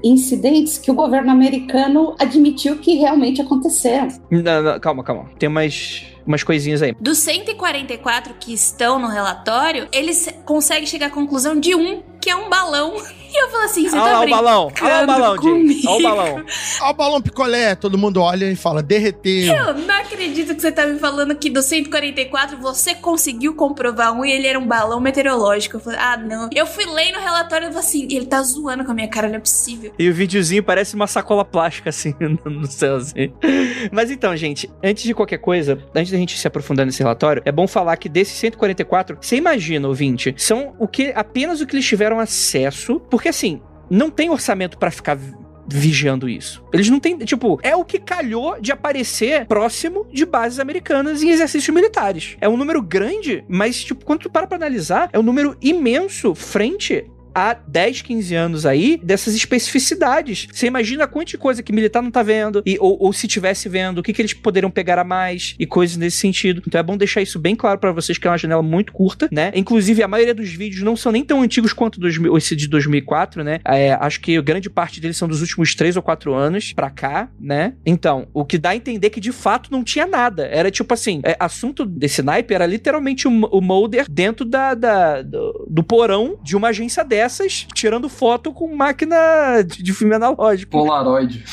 incidentes que o governo americano admitiu que realmente aconteceram. Não, não, calma, calma. Tem mais umas coisinhas aí. Dos 144 que estão no relatório, eles conseguem chegar à conclusão de um, que é um balão. E eu falo assim, você Olha tá lá o balão, olha o balão, gente. Olha o balão. Ó o balão picolé, todo mundo olha e fala, derreteu. Eu não acredito que você tá me falando que dos 144 você conseguiu comprovar um e ele era um balão meteorológico. Eu falei, ah, não. Eu fui ler no relatório e falei assim, ele tá zoando com a minha cara, não é possível. E o videozinho parece uma sacola plástica, assim, no- no céu, assim. Mas então, gente, antes de qualquer coisa, antes da gente se aprofundar nesse relatório, é bom falar que desses 144, você imagina, ouvinte, são o que apenas o que eles tiveram acesso, porque assim, não tem orçamento pra ficar vi- vigiando isso. Eles não têm, tipo, é o que calhou de aparecer próximo de bases americanas em exercícios militares. É um número grande, mas tipo, quando tu para pra analisar, é um número imenso frente há 10, 15 anos aí dessas especificidades. Você imagina a quantidade de coisa que militar não tá vendo, e, ou, ou se tivesse vendo, o que, que eles poderiam pegar a mais e coisas nesse sentido. Então é bom deixar isso bem claro pra vocês que é uma janela muito curta, né? Inclusive, a maioria dos vídeos não são nem tão antigos quanto 2000 esse de 2004, né? É, acho que grande parte deles são dos últimos 3 ou 4 anos pra cá, né? Então, o que dá a entender que de fato não tinha nada. Era tipo assim, é, assunto desse naipe era literalmente o, o dentro da, da- do, do porão de uma agência dessas, tirando foto com máquina de, de filme analógico. Polaroid.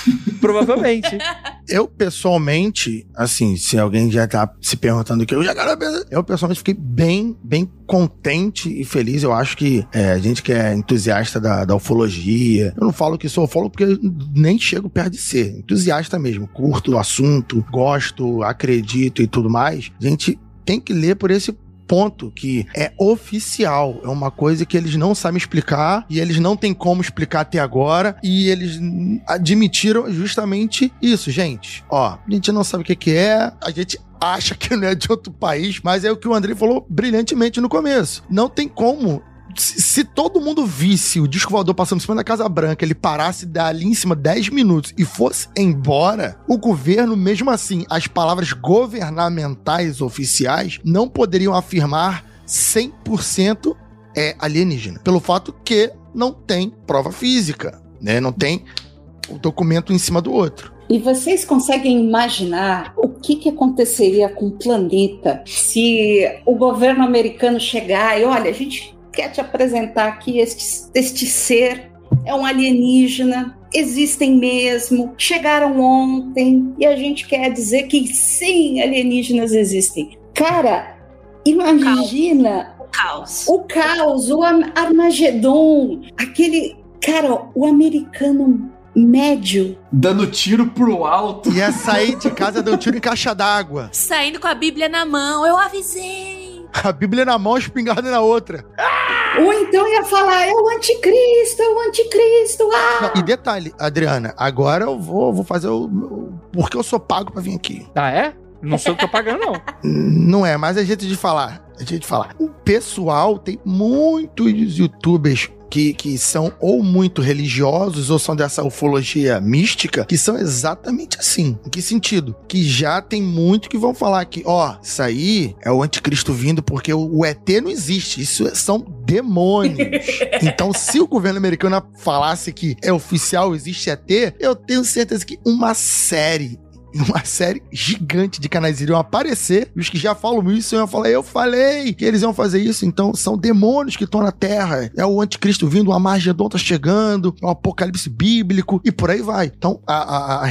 Provavelmente. Eu, pessoalmente, assim, se alguém já tá se perguntando o que eu já quero eu pessoalmente fiquei bem, bem contente e feliz. Eu acho que é, a gente que é entusiasta da, da ufologia, eu não falo que sou ufólogo porque eu nem chego perto de ser. Entusiasta mesmo, curto o assunto, gosto, acredito e tudo mais. A gente tem que ler por esse ponto que é oficial, é uma coisa que eles não sabem explicar e eles não têm como explicar até agora e eles admitiram justamente isso, gente. Ó, a gente não sabe o que que é, a gente acha que não é de outro país, mas é o que o André falou brilhantemente no começo. Não tem como se, todo mundo visse o disco voador passando por cima da Casa Branca, ele parasse dali em cima 10 minutos e fosse embora, o governo, mesmo assim, as palavras governamentais oficiais não poderiam afirmar 100% é alienígena. Pelo fato que não tem prova física, né? Não tem o documento em cima do outro. E vocês conseguem imaginar o que, que aconteceria com o planeta se o governo americano chegar e olha, a gente quer te apresentar aqui este, este ser, é um alienígena, existem mesmo, chegaram ontem e a gente quer dizer que sim, alienígenas existem. Cara, imagina O caos. o caos, o Armagedon, aquele. Cara, o americano médio. Dando tiro pro alto. Ia sair de casa deu um tiro em caixa d'água. Saindo com a Bíblia na mão, eu avisei. A Bíblia na mão, a espingarda na outra. Ou então ia falar: é o anticristo, é o anticristo. Ah! Não, e detalhe, Adriana, agora eu vou, vou fazer o. o- Porque eu sou pago pra vir aqui. Ah, é? Não sou eu que tô pagando, não. Não é, mas é jeito de falar. É jeito de falar. O pessoal tem muitos youtubers que, que são ou muito religiosos ou são dessa ufologia mística que são exatamente assim. Em que sentido? Que já tem muito que vão falar que, ó, isso aí é o anticristo vindo porque o, ET não existe. Isso é- são demônios. então, se o governo americano falasse que é oficial, existe ET, eu tenho certeza que uma série uma série gigante de canais iriam aparecer, e os que já falam isso iam falar, eu falei que eles iam fazer isso, então são demônios que estão na Terra, é o anticristo vindo, o Armagedon tá chegando, é o apocalipse bíblico, e por aí vai. Então, a, a- a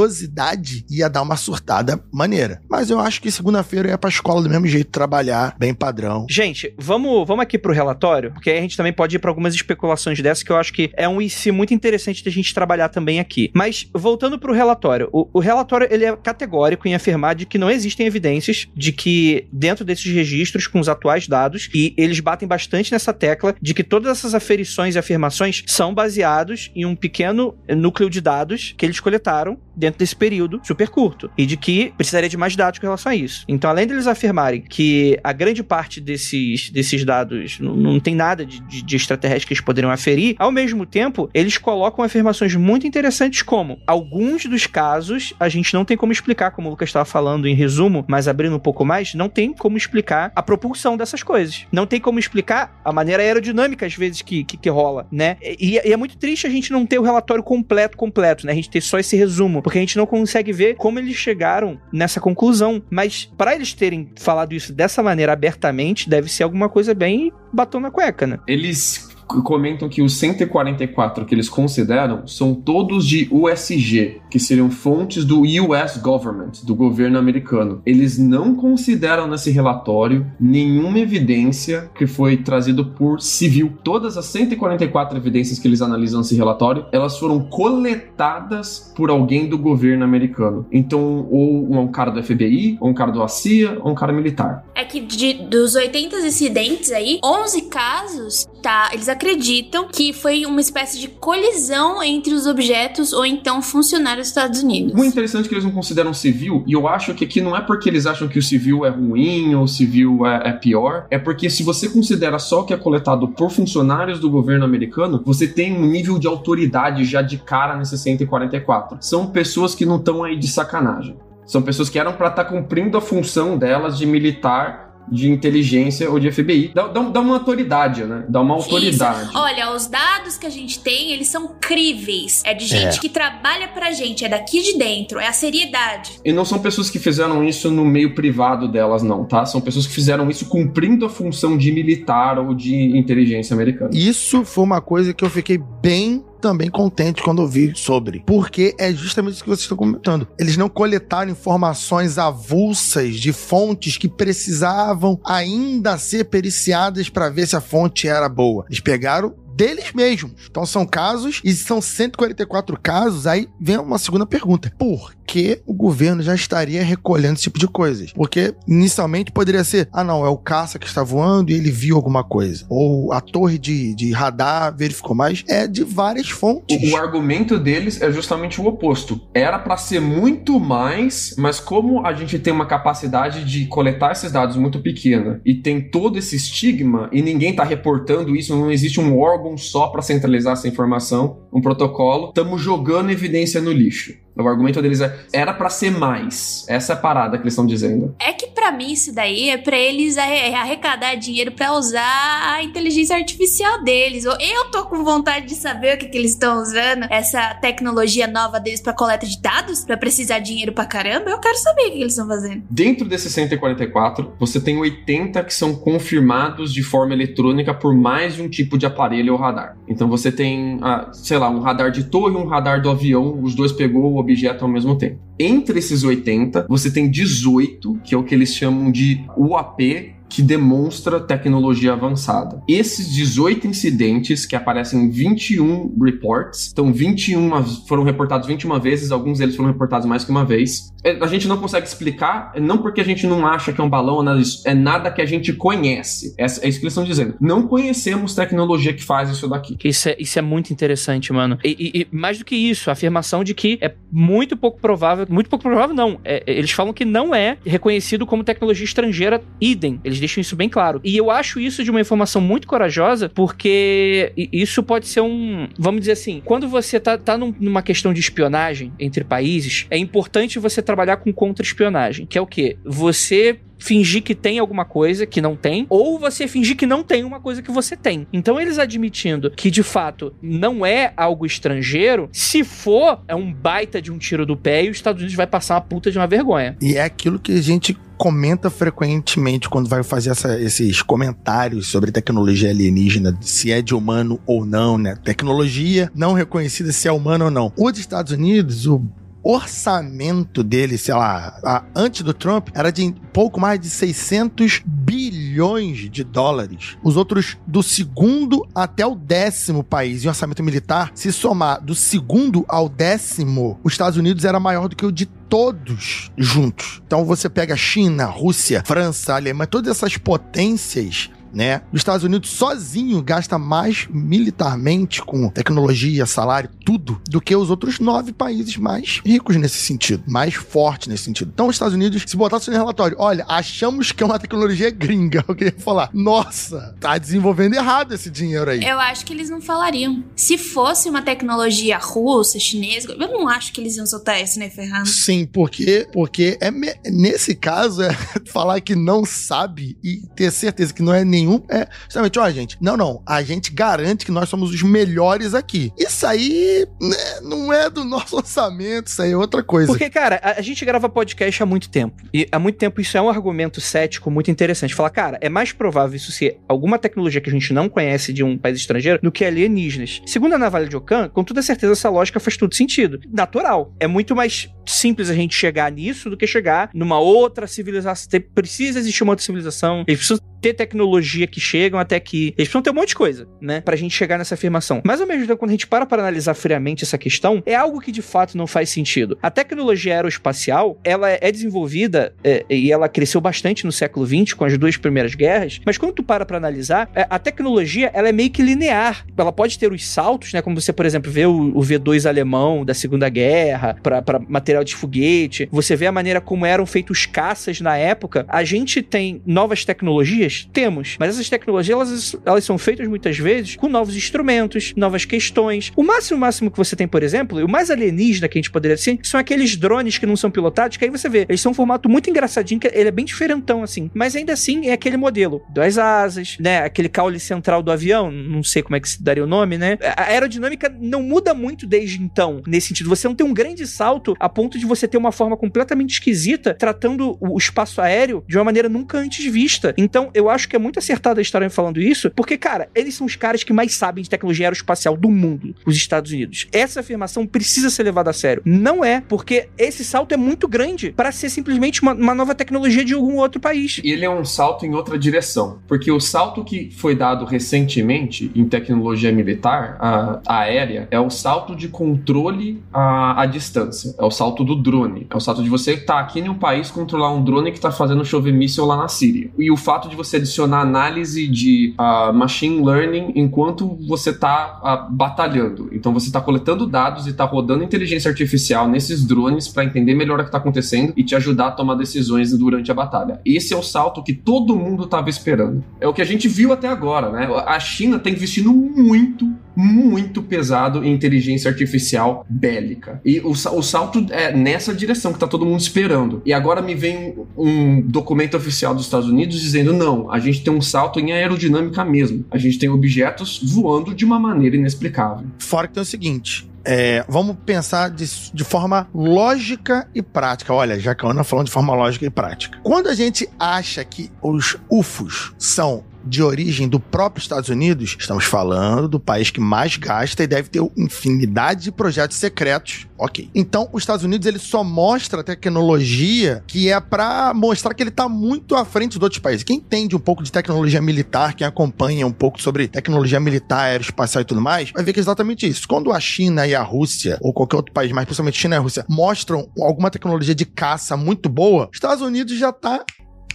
religiosidade ia dar uma surtada maneira. Mas eu acho que segunda-feira eu ia pra escola do mesmo jeito, trabalhar, bem padrão. Gente, vamos, vamos aqui pro relatório, porque aí a gente também pode ir pra algumas especulações dessas, que eu acho que é um IC muito interessante da gente trabalhar também aqui. Mas, voltando pro relatório, o, o relatório ele é categórico em afirmar de que não existem evidências de que, dentro desses registros, com os atuais dados, e eles batem bastante nessa tecla de que todas essas aferições e afirmações são baseados em um pequeno núcleo de dados que eles coletaram dentro desse período super curto. E de que precisaria de mais dados com relação a isso. Então, além deles afirmarem que a grande parte desses, desses dados não, não tem nada de, de, de extraterrestre que eles poderiam aferir, ao mesmo tempo, eles colocam afirmações muito interessantes como alguns dos casos a gente não tem como explicar, como o Lucas estava falando em resumo, mas abrindo um pouco mais, não tem como explicar a propulsão dessas coisas. Não tem como explicar a maneira aerodinâmica, às vezes, que, que, que rola, né? E, e é muito triste a gente não ter o relatório completo, completo, né? A gente ter só esse resumo, porque a gente não consegue ver como eles chegaram nessa conclusão. Mas para eles terem falado isso dessa maneira abertamente, deve ser alguma coisa bem batom na cueca, né? Eles comentam que os 144 que eles consideram são todos de USG, que seriam fontes do US government, do governo americano. Eles não consideram nesse relatório nenhuma evidência que foi trazido por civil. Todas as 144 evidências que eles analisam nesse relatório, elas foram coletadas por alguém do governo americano. Então, ou um cara do FBI, ou um cara do CIA, ou um cara militar. É que de- dos 80 incidentes aí, 11 casos, tá? Eles acreditam que foi uma espécie de colisão entre os objetos ou então funcionários dos Estados Unidos. Muito interessante que eles não consideram civil, e eu acho que aqui não é porque eles acham que o civil é ruim ou o civil é, é pior, é porque se você considera só o que é coletado por funcionários do governo americano, você tem um nível de autoridade já de cara nesses 144. São pessoas que não estão aí de sacanagem. São pessoas que eram pra estar cumprindo a função delas de militar, de inteligência ou de FBI. Dá, dá, dá uma autoridade, né? Dá uma autoridade. Isso. Olha, os dados que a gente tem, eles são críveis. É de gente que trabalha pra gente, é daqui de dentro, é a seriedade. E não são pessoas que fizeram isso no meio privado delas, não, tá? São pessoas que fizeram isso cumprindo a função de militar ou de inteligência americana. Isso foi uma coisa que eu fiquei bem também contente quando eu vi sobre. Porque é justamente isso que vocês estão comentando. Eles não coletaram informações avulsas de fontes que precisavam ainda ser periciadas para ver se a fonte era boa. Eles pegaram deles mesmos. Então são casos, e são 144 casos, aí vem uma segunda pergunta. Por que o governo já estaria recolhendo esse tipo de coisas? Porque inicialmente poderia ser, ah não, é o caça que está voando e ele viu alguma coisa. Ou a torre de, de radar verificou mais. É de várias fontes. O, o argumento deles é justamente o oposto. Era pra ser muito mais, mas como a gente tem uma capacidade de coletar esses dados muito pequena e tem todo esse estigma e ninguém tá reportando isso, não existe um órgão só pra centralizar essa informação, um protocolo, estamos jogando evidência no lixo. O argumento deles é era pra ser mais. Essa é a parada que eles estão dizendo. É pra mim isso daí é pra eles arre- arrecadar dinheiro pra usar a inteligência artificial deles. Eu- tô com vontade de saber o que, que eles estão usando, essa tecnologia nova deles pra coleta de dados, pra precisar de dinheiro pra caramba. Eu quero saber o que, que eles estão fazendo. Dentro desses 144, você tem 80 que são confirmados de forma eletrônica por mais de um tipo de aparelho ou radar. Então você tem, ah, sei lá, um radar de torre e um radar do avião, os dois pegou o objeto ao mesmo tempo. Entre esses 80, você tem 18, que é o que eles chamam de UAP, que demonstra tecnologia avançada. Esses 18 incidentes, que aparecem em 21 reports, então 21 foram reportados 21 vezes, alguns deles foram reportados mais que uma vez. É, A gente não consegue explicar, não porque a gente não acha que é um balão ou nada disso, é nada que a gente conhece. É, é isso que eles estão dizendo. Não conhecemos tecnologia que faz isso daqui. Isso é, isso é muito interessante, mano. E, e- e mais do que isso, a afirmação de que é muito pouco provável, muito pouco provável não. É- é- eles falam que não é reconhecido como tecnologia estrangeira, idem. Eles deixam isso bem claro. E eu acho isso de uma informação muito corajosa, porque isso pode ser um. Vamos dizer assim, quando você tá, tá num- numa questão de espionagem entre países, é importante você trabalhar com contra-espionagem, que é o quê? Você fingir que tem alguma coisa que não tem, ou você fingir que não tem uma coisa que você tem. Então eles admitindo que de fato não é algo estrangeiro, se for, é um baita de um tiro do pé e os Estados Unidos vai passar uma puta de uma vergonha. E é aquilo que a gente comenta frequentemente quando vai fazer essa- esses comentários sobre tecnologia alienígena, se é de humano ou não, né? Tecnologia não reconhecida se é humano ou não. Os Estados Unidos, o orçamento dele, sei lá, antes do Trump, era de pouco mais de 600 bilhões de dólares. Os outros, do segundo até o décimo país em orçamento militar, se somar do segundo ao décimo, os Estados Unidos era maior do que o de todos juntos. Então você pega China, Rússia, França, Alemanha, todas essas potências. Né? Os Estados Unidos sozinho gasta mais militarmente com tecnologia, salário, tudo, do que os outros nove países mais ricos nesse sentido, mais fortes nesse sentido. Então, os Estados Unidos, se botasse no relatório, olha, achamos que é uma tecnologia gringa, eu queria falar, nossa, tá desenvolvendo errado esse dinheiro aí. Eu acho que eles não falariam. Se fosse uma tecnologia russa, chinesa, eu não acho que eles iam soltar isso, né, Ferrando? Sim, porque, porque é nesse caso, é falar que não sabe e ter certeza que não é nenhum. É justamente, ó, gente, não, não. A gente garante que nós somos os melhores aqui. Isso aí né, não é do nosso orçamento, isso aí é outra coisa. Porque, cara, a, a gente grava podcast há muito tempo. E há muito tempo isso é um argumento cético muito interessante. Falar, cara, é mais provável isso ser alguma tecnologia que a gente não conhece de um país estrangeiro do que alienígenas. Segundo a Navalha de Ockham, com toda certeza essa lógica faz todo sentido. Natural. É muito mais simples a gente chegar nisso do que chegar numa outra civilização. Precisa existir uma outra civilização. Eles precisam ter tecnologia que chegam até aqui. Eles precisam ter um monte de coisa, né? Pra gente chegar nessa afirmação. Mas ao mesmo tempo, quando a gente para para analisar friamente essa questão, é algo que de fato não faz sentido. A tecnologia aeroespacial, ela é desenvolvida é, e ela cresceu bastante no século XX com as duas primeiras guerras, mas quando tu para para analisar, é, a tecnologia, ela é meio que linear. Ela pode ter os saltos, né? Como você, por exemplo, vê o, o V2 alemão da Segunda Guerra para material de foguete. Você vê a maneira como eram feitos caças na época. A gente tem novas tecnologias? Temos. Mas essas tecnologias, elas, elas são feitas muitas vezes com novos instrumentos, novas questões. O máximo, máximo que você tem, por exemplo, o mais alienígena que a gente poderia dizer, são aqueles drones que não são pilotados, que aí você vê, eles são um formato muito engraçadinho, que ele é bem diferentão, assim. Mas ainda assim, é aquele modelo. Duas asas, né? Aquele caule central do avião, não sei como é que se daria o nome, né? A aerodinâmica não muda muito desde então, nesse sentido. Você não tem um grande salto a ponto de você ter uma forma completamente esquisita tratando o espaço aéreo de uma maneira nunca antes vista. Então, eu acho que é muito acertada a história falando isso, porque, cara, eles são os caras que mais sabem de tecnologia aeroespacial do mundo, os Estados Unidos. Essa afirmação precisa ser levada a sério. Não é, porque esse salto é muito grande para ser simplesmente uma, uma nova tecnologia de algum outro país. Ele é um salto em outra direção. Porque o salto que foi dado recentemente em tecnologia militar, a, a aérea, é o salto de controle à, à distância. É o salto do drone. É o salto de você estar aqui em um país controlar um drone que está fazendo chover míssil lá na Síria. E o fato de você adicionar análise de ah, machine learning enquanto você está batalhando. Então você está coletando dados e está rodando inteligência artificial nesses drones para entender melhor o que está acontecendo e te ajudar a tomar decisões durante a batalha. Esse é o salto que todo mundo estava esperando. É o que a gente viu até agora, né? A China está investindo muito muito pesado em inteligência artificial bélica. E o, o salto é nessa direção que tá todo mundo esperando. E agora me vem um documento oficial dos Estados Unidos dizendo: não, a gente tem um salto em aerodinâmica mesmo. A gente tem objetos voando de uma maneira inexplicável. Fora que tem o seguinte: é, vamos pensar de, de, forma lógica e prática. Olha, já que a Ana falando de forma lógica e prática. Quando a gente acha que os UFOs são de origem do próprio Estados Unidos, estamos falando do país que mais gasta e deve ter infinidade de projetos secretos. Ok. Então, os Estados Unidos ele só mostra tecnologia que é para mostrar que ele está muito à frente dos outros países. Quem entende um pouco de tecnologia militar, quem acompanha um pouco sobre tecnologia militar, aeroespacial e tudo mais, vai ver que é exatamente isso. Quando a China e a Rússia, ou qualquer outro país, mas principalmente China e a Rússia, mostram alguma tecnologia de caça muito boa, os Estados Unidos já está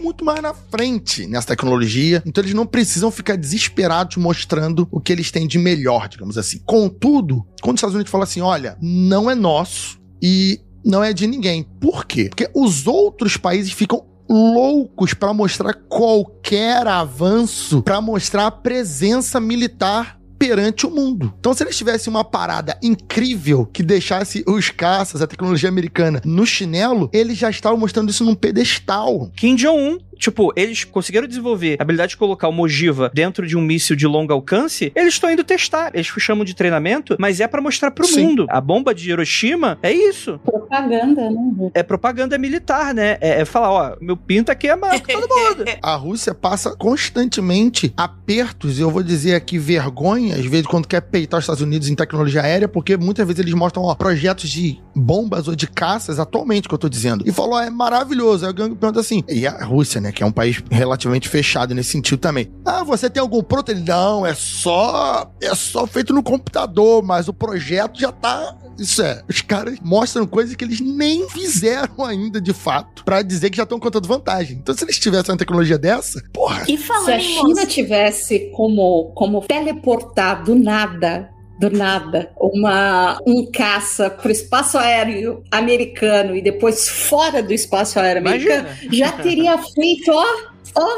muito mais na frente nessa tecnologia, então eles não precisam ficar desesperados mostrando o que eles têm de melhor, digamos assim. Contudo, quando os Estados Unidos falam assim, olha, não é nosso e não é de ninguém. Por quê? Porque os outros países ficam loucos para mostrar qualquer avanço, para mostrar a presença militar perante o mundo. Então, se eles tivessem uma parada incrível que deixasse os caças, a tecnologia americana, no chinelo, eles já estavam mostrando isso num pedestal. Kim Jong-un Tipo, eles conseguiram desenvolver a habilidade de colocar uma ogiva dentro de um míssil de longo alcance, eles estão indo testar. Eles chamam de treinamento, mas é para mostrar pro Sim. mundo. A bomba de Hiroshima é isso. Propaganda, né? É propaganda militar, né? É, é falar, ó, meu pinto aqui é maior que todo mundo. a Rússia passa constantemente apertos, e eu vou dizer aqui vergonha, às vezes, quando quer peitar os Estados Unidos em tecnologia aérea, porque muitas vezes eles mostram ó, projetos de bombas ou de caças, atualmente, que eu tô dizendo. E falou, ó, é maravilhoso. Aí o Gang pergunta assim, e a Rússia, né? Que é um país relativamente fechado nesse sentido também. Ah, você tem algum pronto? Ele, não, é só. É só feito no computador, mas o projeto já tá. Isso é. Os caras mostram coisas que eles nem fizeram ainda, de fato, para dizer que já estão contando vantagem. Então, se eles tivessem uma tecnologia dessa, porra. E se a China tivesse como, como teleportar do nada do nada, uma, um caça para o espaço aéreo americano e depois fora do espaço aéreo americano, Imagina. já teria feito, ó, Oh.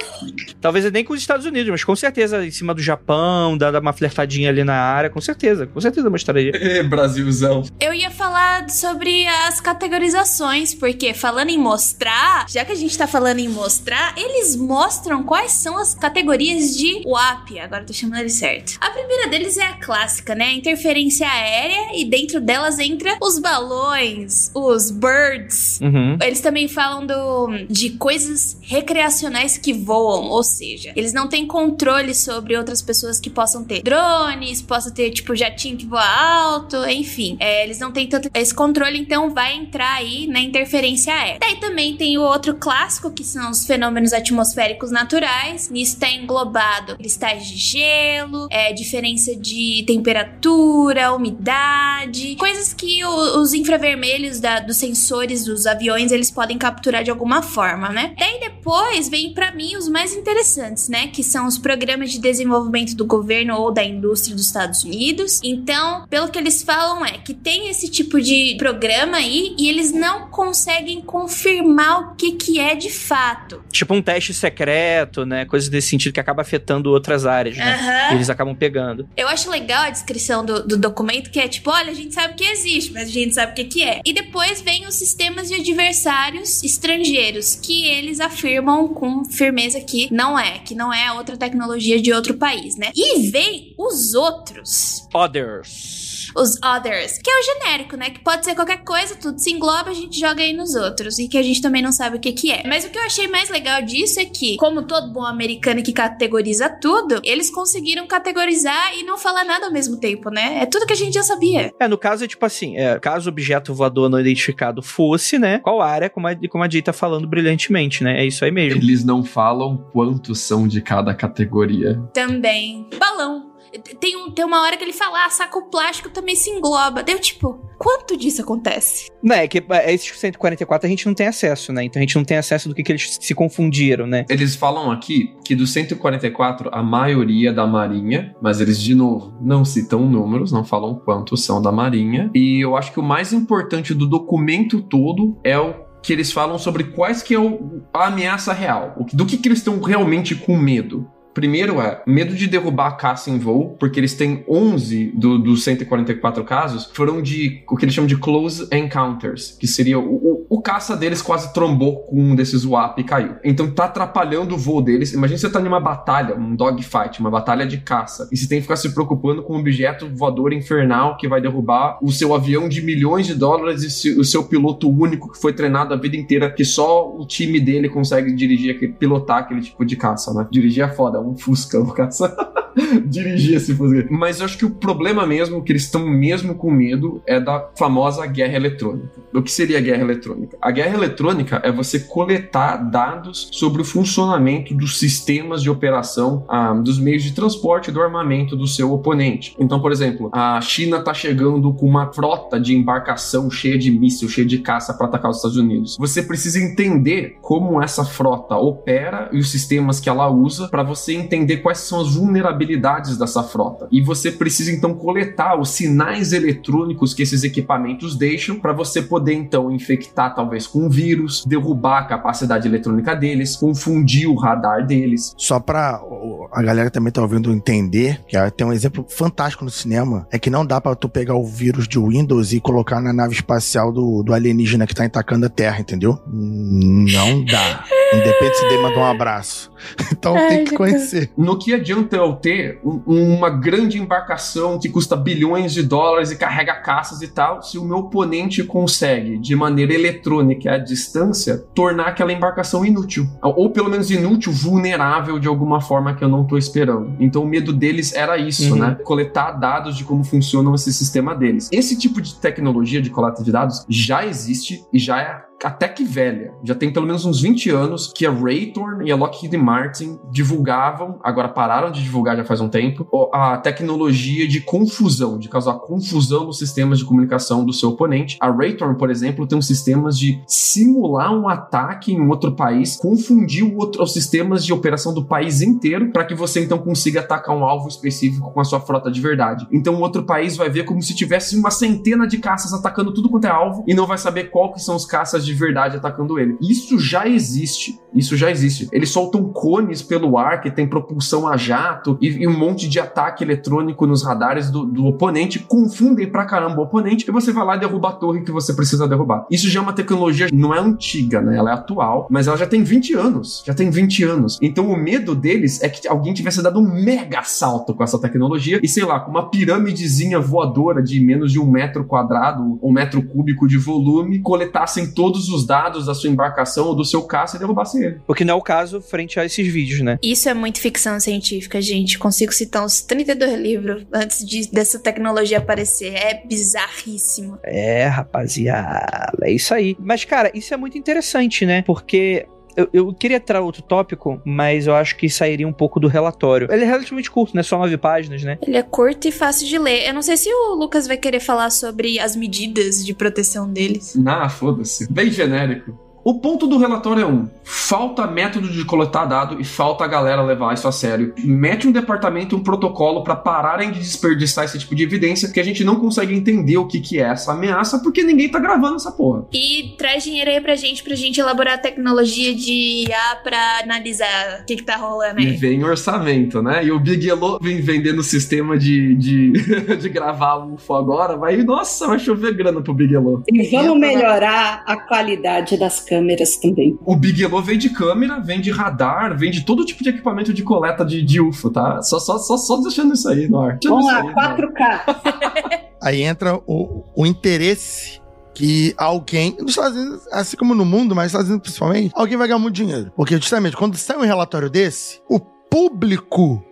Talvez nem com os Estados Unidos, mas com certeza em cima do Japão, dando uma flertadinha ali na área, com certeza, com certeza mostraria. É, Brasilzão. Eu ia falar sobre as categorizações, porque falando em mostrar, já que a gente tá falando em mostrar, eles mostram quais são as categorias de WAP, agora tô chamando ele certo. A primeira deles é a clássica, né? Interferência aérea, e dentro delas entra os balões, os birds. Uhum. Eles também falam do, de coisas recreacionais que voam, ou seja, eles não têm controle sobre outras pessoas que possam ter drones, possam ter, tipo, jatinho que voa alto, enfim. É, eles não têm tanto esse controle, então vai entrar aí na interferência aérea. Daí também tem o outro clássico, que são os fenômenos atmosféricos naturais. Nisso está englobado cristais de gelo, é, diferença de temperatura, umidade, coisas que o, os infravermelhos da, dos sensores dos aviões eles podem capturar de alguma forma, né? Daí depois vem para mim, os mais interessantes, né? Que são os programas de desenvolvimento do governo ou da indústria dos Estados Unidos. Então, pelo que eles falam é que tem esse tipo de programa aí e eles não conseguem confirmar o que que é de fato. Tipo um teste secreto, né? Coisas desse sentido que acaba afetando outras áreas, né? Uhum. eles acabam pegando. Eu acho legal a descrição do, do documento, que é tipo, olha, a gente sabe que existe, mas a gente sabe o que que é. E depois vem os sistemas de adversários estrangeiros, que eles afirmam com firmeza que não é, que não é outra tecnologia de outro país, né? E vem os outros. Others os others, que é o genérico, né? Que pode ser qualquer coisa, tudo se engloba, a gente joga aí nos outros. E que a gente também não sabe o que que é. Mas o que eu achei mais legal disso é que, como todo bom americano que categoriza tudo, eles conseguiram categorizar e não falar nada ao mesmo tempo, né? É tudo que a gente já sabia. É, no caso é tipo assim, é, caso o objeto voador não identificado fosse, né? Qual área, como a, como a Jay tá falando brilhantemente, né? É isso aí mesmo. Eles não falam quantos são de cada categoria. Também. Balão. Tem, um, tem uma hora que ele fala, ah, saco plástico também se engloba. Deu tipo, quanto disso acontece? Não, é que é, esses 144 a gente não tem acesso, né? Então a gente não tem acesso do que, que eles se confundiram, né? Eles falam aqui que dos 144, a maioria da Marinha, mas eles, de novo, não citam números, não falam quantos são da Marinha. E eu acho que o mais importante do documento todo é o que eles falam sobre quais que é o, a ameaça real, do que, que eles estão realmente com medo. Primeiro é medo de derrubar a caça em voo, porque eles têm 11 do- dos 144 casos foram de o que eles chamam de close encounters, que seria o, o, o caça deles quase trombou com um desses WAP e caiu. Então tá atrapalhando o voo deles. Imagina você tá numa batalha, um dogfight, uma batalha de caça, e você tem que ficar se preocupando com um objeto voador infernal que vai derrubar o seu avião de milhões de dólares e se- o seu piloto único que foi treinado a vida inteira, que só o time dele consegue dirigir, pilotar aquele tipo de caça, né? Dirigir é foda, um Fusca o caça. dirigir esse Fusca. Mas eu acho que o problema mesmo, que eles estão mesmo com medo, é da famosa guerra eletrônica. O que seria a guerra eletrônica? A guerra eletrônica é você coletar dados sobre o funcionamento dos sistemas de operação ah, dos meios de transporte e do armamento do seu oponente. Então, por exemplo, a China está chegando com uma frota de embarcação cheia de míssil, cheia de caça para atacar os Estados Unidos. Você precisa entender como essa frota opera e os sistemas que ela usa para você entender quais são as vulnerabilidades dessa frota. E você precisa então coletar os sinais eletrônicos que esses equipamentos deixam para você poder então infectar talvez com um vírus, derrubar a capacidade eletrônica deles, confundir o radar deles. Só pra o- a galera também tá ouvindo entender, que tem um exemplo fantástico no cinema, é que não dá pra tu pegar o vírus de Windows e colocar na nave espacial do, do alienígena que tá atacando a Terra, entendeu? Não dá. Independente de mandar um abraço. Então Ai, tem que conhecer. No que adianta eu ter um- uma grande embarcação que custa bilhões de dólares e carrega caças e tal, se o meu oponente consegue, de maneira eletrônica e à distância, tornar aquela embarcação inútil? Ou pelo menos inútil, vulnerável de alguma forma que eu não tô esperando. Então o medo deles era isso, Uhum. né? Coletar dados de como funcionam esse sistema deles. Esse tipo de tecnologia de coleta de dados já existe e já é até que velha. Já tem pelo menos uns 20 anos que a Raytheon e a Lockheed Martin divulgavam, agora pararam de divulgar já faz um tempo, a tecnologia de confusão, de causar confusão nos sistemas de comunicação do seu oponente. A Raytheon, por exemplo, tem uns sistemas de simular um ataque em outro país, confundir o outro, os sistemas de operação do país inteiro para que você então consiga atacar um alvo específico com a sua frota de verdade. Então o outro país vai ver como se tivesse uma centena de caças atacando tudo quanto é alvo e não vai saber qual que são os caças de verdade atacando ele. Isso já existe. Isso já existe. Eles soltam cones pelo ar que tem propulsão a jato e, e um monte de ataque eletrônico nos radares do, do oponente, confundem pra caramba o oponente e você vai lá e derruba a torre que você precisa derrubar. Isso já é uma tecnologia, não é antiga, né? Ela é atual, mas ela já tem 20 anos. Já tem 20 anos. Então o medo deles é que alguém tivesse dado um mega salto com essa tecnologia e, sei lá, com uma pirâmidezinha voadora de menos de um metro quadrado, um metro cúbico de volume, coletassem todos os dados da sua embarcação ou do seu caça e derrubassem ele. O que não é o caso frente a esses vídeos, né? Isso é muito ficção científica, gente. Consigo citar uns 32 livros antes de, dessa tecnologia aparecer. É bizarríssimo. É, rapaziada, é isso aí. Mas, cara, isso é muito interessante, né? Porque. Eu, eu queria entrar outro tópico, mas eu acho que sairia um pouco do relatório. Ele é relativamente curto, né? Só nove páginas, né? Ele é curto e fácil de ler. Eu não sei se o Lucas vai querer falar sobre as medidas de proteção deles. Ah, foda-se. Bem genérico. O ponto do relatório é um: falta método de coletar dado e falta a galera levar isso a sério. Mete um departamento e um protocolo para pararem de desperdiçar esse tipo de evidência, que a gente não consegue entender o que, que é essa ameaça, porque ninguém tá gravando essa porra. E traz dinheiro aí pra gente, pra gente elaborar a tecnologia de IA pra analisar o que, que tá rolando E aí. vem orçamento, né? E o Bigelow vem vendendo sistema de, de, de gravar UFO agora, vai, nossa, vai chover grana pro Bigelow. E Entra vamos na- melhorar a qualidade das câmeras também. O Bigelow vem de câmera, vem de radar, vem de todo tipo de equipamento de coleta de, de UFO, tá? Só, só, só, só deixando isso aí no ar. Vamos lá, aí, no ar. 4K. Aí entra o, o interesse que alguém, nos Estados Unidos, assim como no mundo, mas nos Estados Unidos principalmente, alguém vai ganhar muito dinheiro. Porque justamente quando sai um relatório desse, o público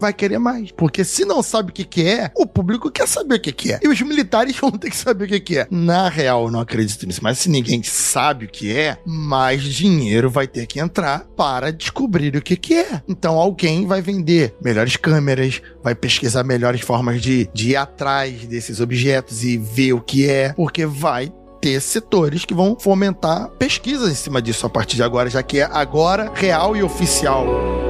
vai querer mais. Porque se não sabe o que, que é, o público quer saber o que, que é. E os militares vão ter que saber o que, que é. Na real, eu não acredito nisso. Mas se ninguém sabe o que é, mais dinheiro vai ter que entrar para descobrir o que, que é. Então alguém vai vender melhores câmeras, vai pesquisar melhores formas de, de ir atrás desses objetos e ver o que é, porque vai ter setores que vão fomentar pesquisas em cima disso a partir de agora, já que é agora real e oficial.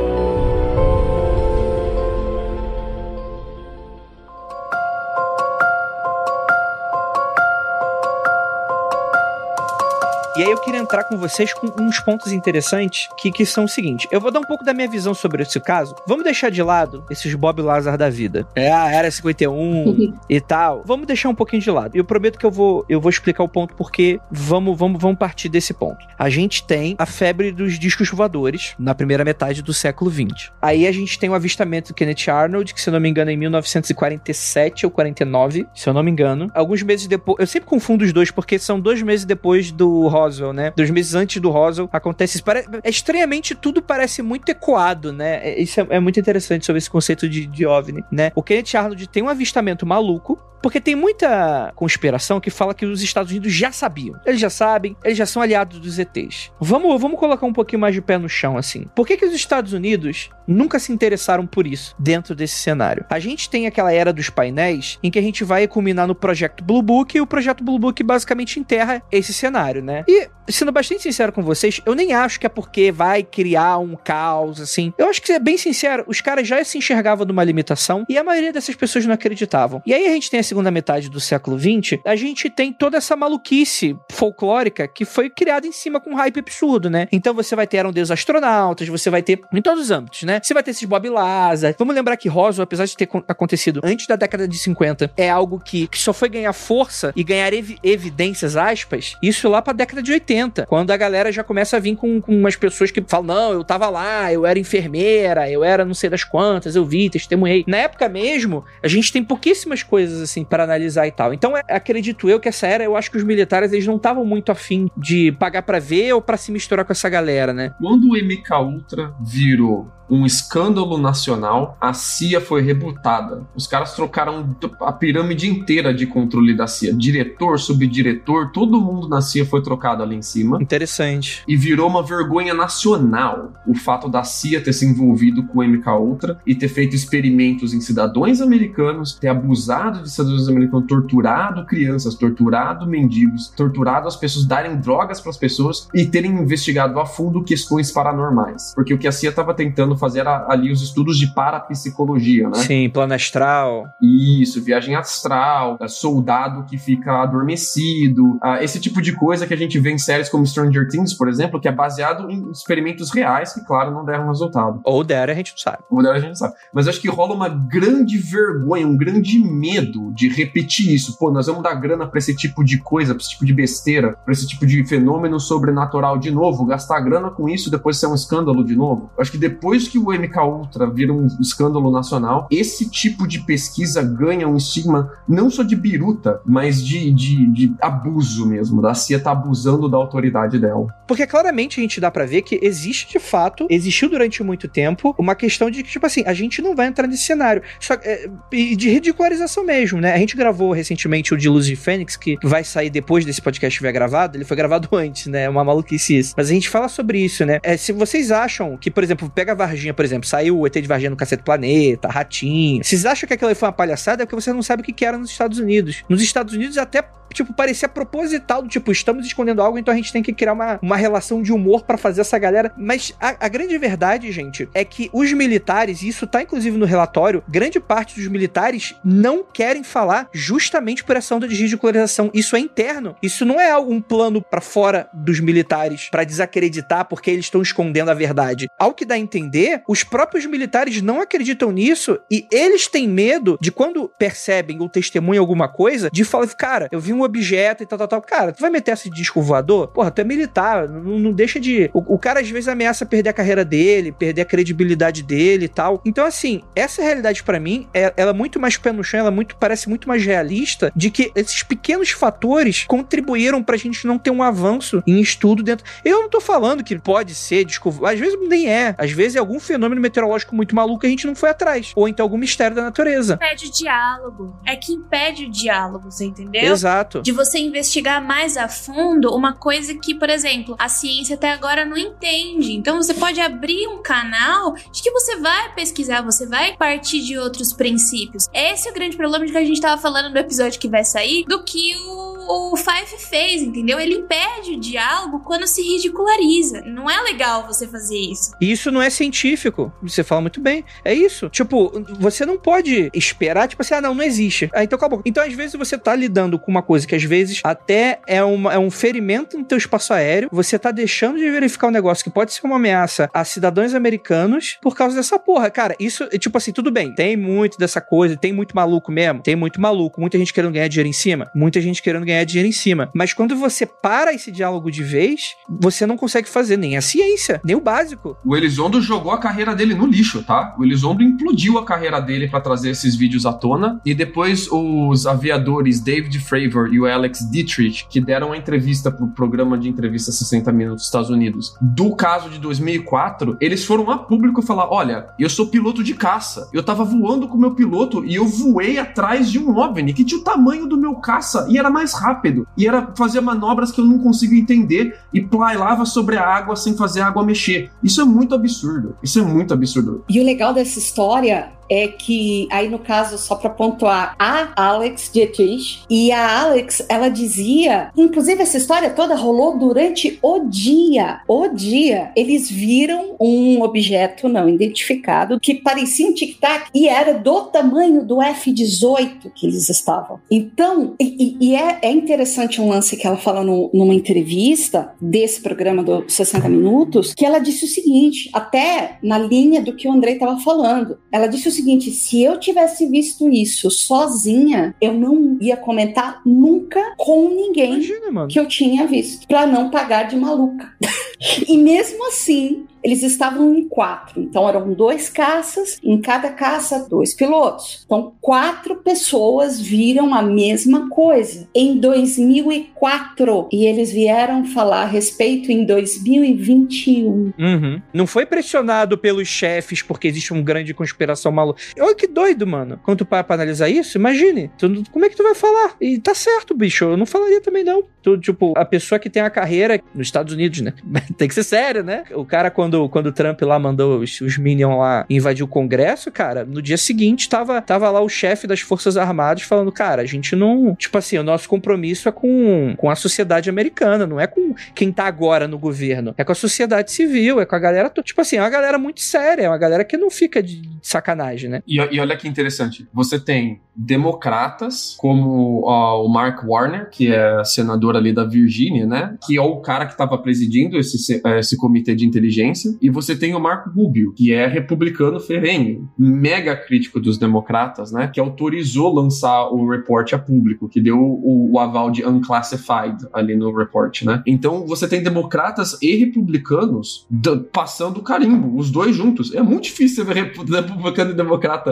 E aí eu queria entrar com vocês com uns pontos interessantes que, que são o seguinte: eu vou dar um pouco da minha visão sobre esse caso. Vamos deixar de lado esses Bob Lazar da vida. É a Era 51 e tal. Vamos deixar um pouquinho de lado. E eu prometo que eu vou, eu vou explicar o ponto porque vamos, vamos, vamos partir desse ponto. A gente tem a febre dos discos voadores na primeira metade do século 20. Aí a gente tem o avistamento do Kenneth Arnold, que se eu não me engano é em 1947 ou 49, se eu não me engano. Alguns meses depois, eu sempre confundo os dois porque são dois meses depois do Roswell, né? Dois meses antes do Roswell acontece isso. Pare... É estranhamente tudo parece muito ecoado, né? É- Isso é, é muito interessante sobre esse conceito de, de OVNI, né? O Kenneth Arnold tem um avistamento maluco, porque tem muita conspiração que fala que os Estados Unidos já sabiam. Eles já sabem, eles já são aliados dos ETs. Vamos, vamos colocar um pouquinho mais de pé no chão, assim. Por que, que os Estados Unidos nunca se interessaram por isso dentro desse cenário? A gente tem aquela era dos painéis em que a gente vai culminar no projeto Blue Book e o projeto Blue Book basicamente enterra esse cenário, né? E, sendo bastante sincero com vocês, eu nem acho que é porque vai criar um caos, assim. Eu acho que, ser bem sincero, os caras já se enxergavam numa limitação e a maioria dessas pessoas não acreditavam. E aí a gente tem a segunda metade do século XX, a gente tem toda essa maluquice folclórica que foi criada em cima com um hype absurdo, né? Então você vai ter Eram Deus Astronautas, você vai ter em todos os âmbitos, né? Você vai ter esses Bob Lazar. Vamos lembrar que Roswell, apesar de ter con- acontecido antes da década de 50, é algo que, que só foi ganhar força e ganhar evi- evidências, aspas, isso lá pra década de 80, quando a galera já começa a vir com, com umas pessoas que falam, não, eu tava lá, eu era enfermeira, eu era não sei das quantas, eu vi, testemunhei. Na época mesmo, a gente tem pouquíssimas coisas assim para analisar e tal. Então, é- acredito eu que essa era, eu acho que os militares eles não estavam muito afim de pagar pra ver ou pra se misturar com essa galera, né? Quando o MK Ultra virou um escândalo nacional, a CIA foi rebutada. Os caras trocaram a pirâmide inteira de controle da CIA. Diretor, subdiretor, todo mundo na CIA foi trocado ali em cima. Interessante. E virou uma vergonha nacional o fato da CIA ter se envolvido com o MK Ultra e ter feito experimentos em cidadãos americanos, ter abusado de cidadãos americanos, torturado crianças, torturado mendigos, torturado as pessoas, darem drogas para as pessoas e terem investigado a fundo questões paranormais. Porque o que a CIA estava tentando fazer era ali os estudos de parapsicologia, né? Sim, plano astral. Isso, viagem astral, é, soldado que fica adormecido, ah, esse tipo de coisa que a gente vê em séries como Stranger Things, por exemplo, que é baseado em experimentos reais que, claro, não deram resultado. Ou der, a gente não sabe. O dela a gente sabe. Mas acho que rola uma grande vergonha, um grande medo de repetir isso. Pô, nós vamos dar grana pra esse tipo de coisa, pra esse tipo de besteira, pra esse tipo de fenômeno sobrenatural de novo, gastar grana com isso depois ser um escândalo de novo. Eu acho que depois que o MK Ultra vira um escândalo nacional, esse tipo de pesquisa ganha um estigma não só de biruta, mas de, de, de abuso mesmo. Da CIA tá abusando da autoridade dela. Porque claramente a gente dá pra ver que existe de fato, existiu durante muito tempo, uma questão de que, tipo assim, a gente não vai entrar nesse cenário. Só, é, de ridicularização mesmo, né? A gente gravou recentemente o de Luz de Fênix, que vai sair depois desse podcast estiver gravado. Ele foi gravado antes, né? É uma maluquice isso. Mas a gente fala sobre isso, né? É, se vocês acham que, por exemplo, pega a Varginha, por exemplo, saiu o ET de Varginha no Cacete Planeta, Ratinho. Vocês acham que aquilo foi uma palhaçada? É porque você não sabe o que era nos Estados Unidos. Nos Estados Unidos até tipo, parecia proposital do tipo, estamos escondendo algo, então a gente tem que criar uma, uma relação de humor pra fazer essa galera. Mas a, a grande verdade, gente, é que os militares, e isso tá inclusive no relatório, grande parte dos militares não querem falar justamente por onda de ridicularização. Isso é interno. Isso não é um plano pra fora dos militares pra desacreditar porque eles estão escondendo a verdade. Ao que dá a entender, os próprios militares não acreditam nisso e eles têm medo de quando percebem ou testemunham alguma coisa, de falar, cara, eu vi um objeto e tal, tal, tal. Cara, tu vai meter esse disco voador? Porra, tu é militar, não, não deixa de. O, o cara às vezes ameaça perder a carreira dele, perder a credibilidade dele e tal. Então, assim, essa realidade pra mim, é, ela é muito mais pé no chão, ela é muito, parece muito mais realista de que esses pequenos fatores contribuíram pra gente não ter um avanço em estudo dentro. Eu não tô falando que pode ser disco, às vezes nem é, às vezes é algum fenômeno meteorológico muito maluco que a gente não foi atrás, ou então algum mistério da natureza. Impede o diálogo. É que impede o diálogo, você entendeu? Exato. De você investigar mais a fundo uma coisa que, por exemplo, a ciência até agora não entende. Então você pode abrir um canal de que você vai pesquisar, você vai partir de outros princípios. Esse é o grande problema de que a gente tava falando no episódio que vai sair, do que o o Fife fez, entendeu? Ele impede o diálogo quando se ridiculariza. Não é legal você fazer isso. Isso não é científico. Você fala muito bem. É isso. Tipo, você não pode esperar, tipo assim, ah, não, não existe. Ah, então acabou. Então, às vezes, você tá lidando com uma coisa que às vezes até é, uma, é um ferimento no teu espaço aéreo. Você tá deixando de verificar um negócio que pode ser uma ameaça a cidadãos americanos por causa dessa porra. Cara, isso, tipo assim, tudo bem. Tem muito dessa coisa, tem muito maluco mesmo. Tem muito maluco. Muita gente querendo ganhar dinheiro em cima. Muita gente querendo ganhar dinheiro em cima. Mas quando você para esse diálogo de vez, você não consegue fazer nem a ciência, nem o básico. O Elizondo jogou a carreira dele no lixo, tá? O Elizondo implodiu a carreira dele para trazer esses vídeos à tona. E depois os aviadores David Fravor e o Alex Dietrich, que deram uma entrevista pro programa de entrevista 60 minutos dos Estados Unidos, do caso de 2004, eles foram a público falar: olha, eu sou piloto de caça. Eu tava voando com meu piloto e eu voei atrás de um OVNI que tinha o tamanho do meu caça e era mais rápido. E era fazer manobras que eu não consigo entender e plailava sobre a água sem fazer a água mexer. Isso é muito absurdo. Isso é muito absurdo. E o legal dessa história é que, aí no caso, só para pontuar, a Alex Dietrich, e a Alex, ela dizia, inclusive essa história toda rolou durante o dia, o dia, eles viram um objeto não identificado que parecia um tic-tac e era do tamanho do F-18 que eles estavam. Então, e, e é, é, interessante um lance que ela fala no, numa entrevista desse programa do 60 Minutos, que ela disse o seguinte, até na linha do que o Andrei estava falando, ela disse o seguinte: se eu tivesse visto isso sozinha, eu não ia comentar nunca com ninguém Imagina, que eu tinha visto, para não pagar de maluca. e mesmo assim, eles estavam em quatro, então eram dois caças, em cada caça, dois pilotos. Então, quatro pessoas viram a mesma coisa em 2004 e eles vieram falar a respeito em 2021. Uhum. Não foi pressionado pelos chefes porque existe uma grande conspiração maluca. Olha que doido, mano. Quando tu para pra analisar isso, imagine. Tu, como é que tu vai falar? E tá certo, bicho. Eu não falaria também, não. Tu, tipo, a pessoa que tem a carreira nos Estados Unidos, né? tem que ser sério, né? O cara, quando quando, quando o Trump lá mandou os, os Minions lá invadir o Congresso, cara, no dia seguinte tava, tava lá o chefe das Forças Armadas falando, cara, a gente não. Tipo assim, o nosso compromisso é com, com a sociedade americana, não é com quem tá agora no governo. É com a sociedade civil, é com a galera. Tipo assim, é uma galera muito séria, é uma galera que não fica de sacanagem, né? E, e olha que interessante. Você tem democratas, como o Mark Warner, que é senador ali da Virgínia, né? Que é o cara que estava presidindo esse, esse comitê de inteligência. E você tem o Marco Rubio, que é republicano ferrenho, mega crítico dos democratas, né? Que autorizou lançar o report a público, que deu o, o aval de unclassified ali no report, né? Então você tem democratas e republicanos passando o carimbo, os dois juntos. É muito difícil ver republicano e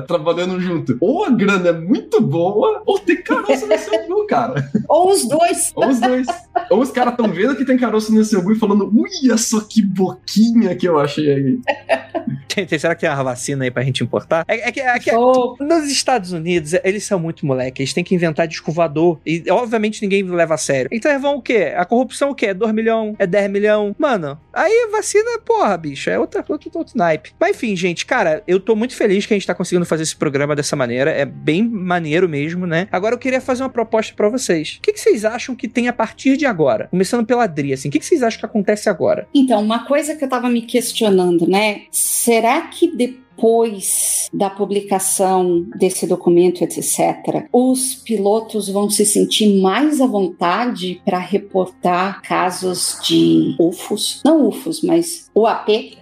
trabalhando junto. Ou a grana é muito boa, ou tem caroço nesse angu, cara. Ou os dois. Ou os dois. Ou os caras estão vendo que tem caroço nesse angu e falando, uia só que boquinha que eu achei aí. Será que tem uma vacina aí pra gente importar? É, é que, é que oh. nos Estados Unidos, eles são muito moleque, eles têm que inventar descovador. E obviamente ninguém leva a sério. Então eles vão o quê? A corrupção o quê? É 2 milhões? É 10 milhões? Mano, aí vacina, porra, bicho, é outra, outro, outro naipe. Mas enfim, gente, cara, eu tô muito feliz que a gente tá conseguindo fazer esse programa dessa maneira. É bem maneiro mesmo, né? Agora eu queria fazer uma proposta para vocês. O que, que, vocês acham que tem a partir de agora? Começando pela Adri, assim, o que, que vocês acham que acontece agora? Então, uma coisa que eu tava me questionando, né? Será que depois depois da publicação desse documento, etc., os pilotos vão se sentir mais à vontade para reportar casos de UFOs, não UFOs, mas UAP,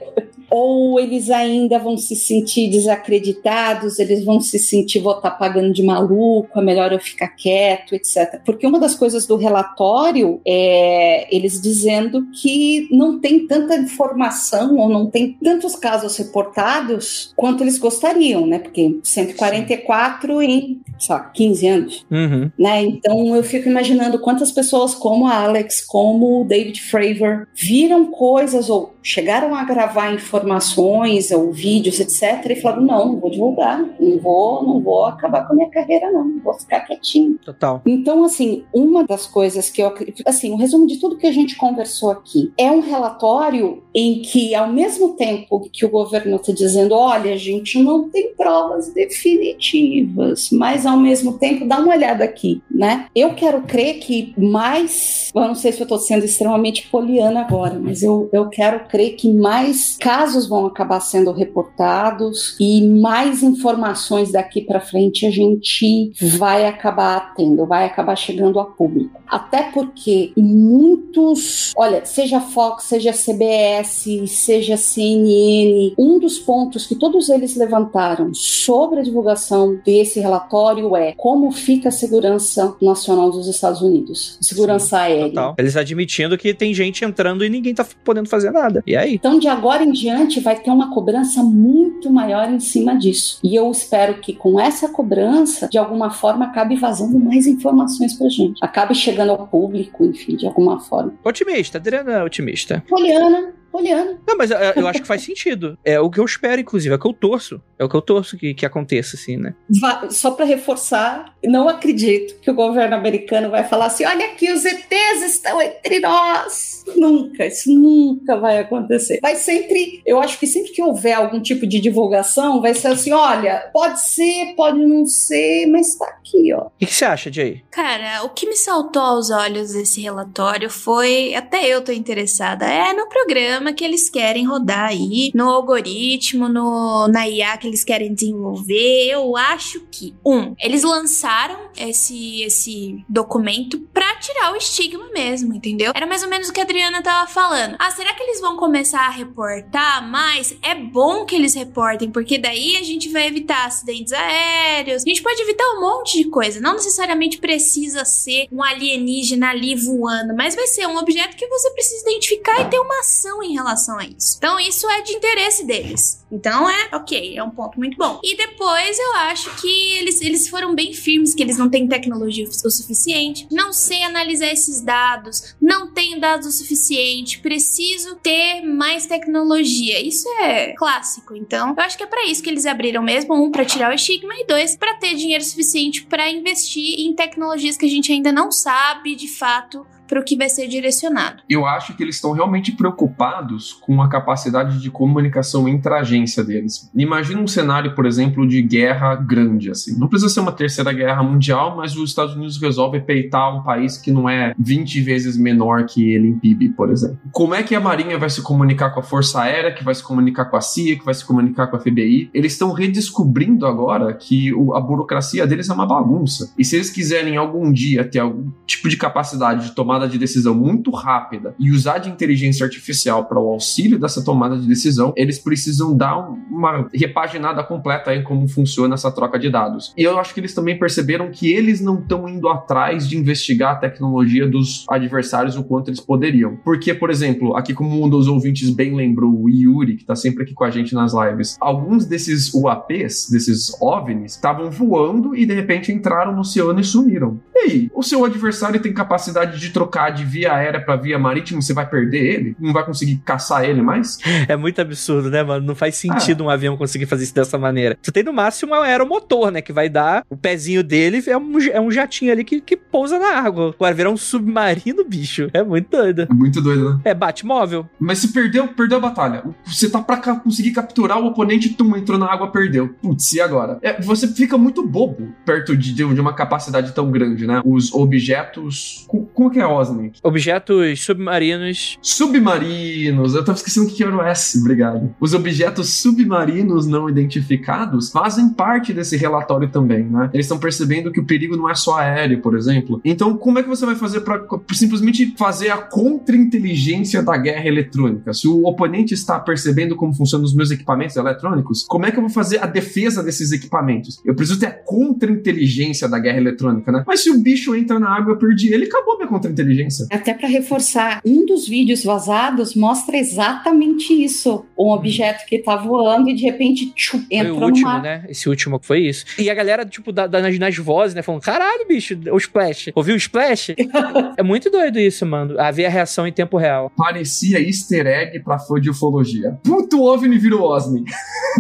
ou eles ainda vão se sentir desacreditados, eles vão se sentir vou estar tá pagando de maluco, é melhor eu ficar quieto, etc. Porque uma das coisas do relatório é eles dizendo que não tem tanta informação ou não tem tantos casos reportados quanto eles gostariam, né? Porque 144 Sim. em só 15 anos, uhum. né? Então eu fico imaginando quantas pessoas como a Alex, como o David Fravor viram coisas ou chegaram a gravar informações ou vídeos, etc., e falaram: não, não vou divulgar, não vou, não vou acabar com a minha carreira, não, vou ficar quietinho. Total. Então, assim, uma das coisas que eu assim, o resumo de tudo que a gente conversou aqui é um relatório em que, ao mesmo tempo que o governo está dizendo, olha, a gente não tem provas definitivas, mas ao mesmo tempo, dá uma olhada aqui, né? Eu quero crer que mais, eu não sei se eu estou sendo extremamente poliana agora, mas eu, eu quero crer que mais casos vão acabar sendo reportados e mais informações daqui para frente a gente vai acabar tendo, vai acabar chegando a público. Até porque muitos, olha, seja Fox, seja CBS, seja CNN, um dos pontos que todos eles levantaram sobre a divulgação desse relatório é como fica a segurança nacional dos Estados Unidos, segurança Sim, aérea. Total. Eles admitindo que tem gente entrando e ninguém tá podendo fazer nada. E aí? Então, de agora em diante, vai ter uma cobrança muito maior em cima disso. E eu espero que com essa cobrança, de alguma forma, acabe vazando mais informações pra gente. Acabe chegando ao público, enfim, de alguma forma. Otimista, Adriana é otimista. Poliana, Poliana. Não, mas eu, eu acho que faz sentido. É o que eu espero, inclusive, é o que eu torço. É o que eu torço que, que aconteça, assim, né? Va- Só para reforçar, não acredito que o governo americano vai falar assim: olha aqui, os ETs estão entre nós. Nunca, isso nunca vai acontecer. Vai sempre, eu acho que sempre que houver algum tipo de divulgação, vai ser assim: olha, pode ser, pode não ser, mas tá aqui, ó. O que, que você acha, Jay? Cara, o que me saltou aos olhos desse relatório foi, até eu tô interessada, é no programa que eles querem rodar aí, no algoritmo, no, na IA que eles querem desenvolver. Eu acho que, um, eles lançaram esse, esse documento pra tirar o estigma mesmo, entendeu? Era mais ou menos o que a Adriana tava falando. Ah, será que eles vão começar a reportar mais? É bom que eles reportem, porque daí a gente vai evitar acidentes aéreos, a gente pode evitar um monte de coisa. Não necessariamente precisa ser um alienígena ali voando, mas vai ser um objeto que você precisa identificar e ter uma ação em relação a isso. Então, isso é de interesse deles. Então, é ok, é um ponto muito bom. E depois eu acho que eles, eles foram bem firmes, que eles não têm tecnologia o suficiente, não sei analisar esses dados, não tenho dados o suficiente, preciso ter mais tecnologia. Isso é clássico. Então, eu acho que é para isso que eles abriram mesmo, um para tirar o estigma e dois para ter dinheiro suficiente para investir em tecnologias que a gente ainda não sabe de fato para o que vai ser direcionado. Eu acho que eles estão realmente preocupados com a capacidade de comunicação entre a agência deles. Imagina um cenário, por exemplo, de guerra grande, assim. Não precisa ser uma terceira guerra mundial, mas os Estados Unidos resolve peitar um país que não é 20 vezes menor que ele em PIB, por exemplo. Como é que a Marinha vai se comunicar com a Força Aérea, que vai se comunicar com a CIA, que vai se comunicar com a FBI? Eles estão redescobrindo agora que a burocracia deles é uma bagunça. E se eles quiserem algum dia ter algum tipo de capacidade de tomada de decisão muito rápida e usar de inteligência artificial para o auxílio dessa tomada de decisão, eles precisam dar um- uma repaginada completa em como funciona essa troca de dados. E eu acho que eles também perceberam que eles não estão indo atrás de investigar a tecnologia dos adversários o quanto eles poderiam. Porque, por exemplo, aqui como um dos ouvintes bem lembrou, o Yuri, que está sempre aqui com a gente nas lives, alguns desses UAPs, desses OVNIs, estavam voando e de repente entraram no oceano e sumiram. Aí, o seu adversário tem capacidade de trocar de via aérea para via marítima, você vai perder ele? Não vai conseguir caçar ele mais? É muito absurdo, né, mano? Não faz sentido um avião conseguir fazer isso dessa maneira. Você tem no máximo um aeromotor, né? Que vai dar o pezinho dele, é um, é um jatinho ali que, que pousa na água. Agora virar um submarino, bicho. É muito doido. É muito doido, né? É Batmóvel. Mas se perdeu, perdeu a batalha. Você tá pra conseguir capturar o oponente, tum, entrou na água, perdeu. Putz, e agora? É, você fica muito bobo perto de, de uma capacidade tão grande, né? Os objetos. co- Como que é OSNI? Objetos submarinos. Submarinos. Eu tava esquecendo o que era o S, obrigado. Os objetos submarinos não identificados fazem parte desse relatório também, né? Eles estão percebendo que o perigo não é só aéreo, por exemplo. Então, como é que você vai fazer para simplesmente fazer a contra-inteligência da guerra eletrônica? Se o oponente está percebendo como funcionam os meus equipamentos eletrônicos, como é que eu vou fazer a defesa desses equipamentos? Eu preciso ter a contra-inteligência da guerra eletrônica, né? Mas se o bicho entra na água, eu perdi ele, acabou minha contra-inteligência. Até para reforçar, um dos vídeos vazados mostra exatamente isso. Um objeto que tá voando e de repente tchum, Foi entra o no último, mar. né? Esse último que foi isso. E a galera, tipo, da, da- nas, nas vozes, né? Falando, caralho, bicho, o Splash. Ouviu o Splash? é muito doido isso, mano. A ver a reação em tempo real. parecia easter egg pra fã de ufologia. Puto OVNI virou OSNI.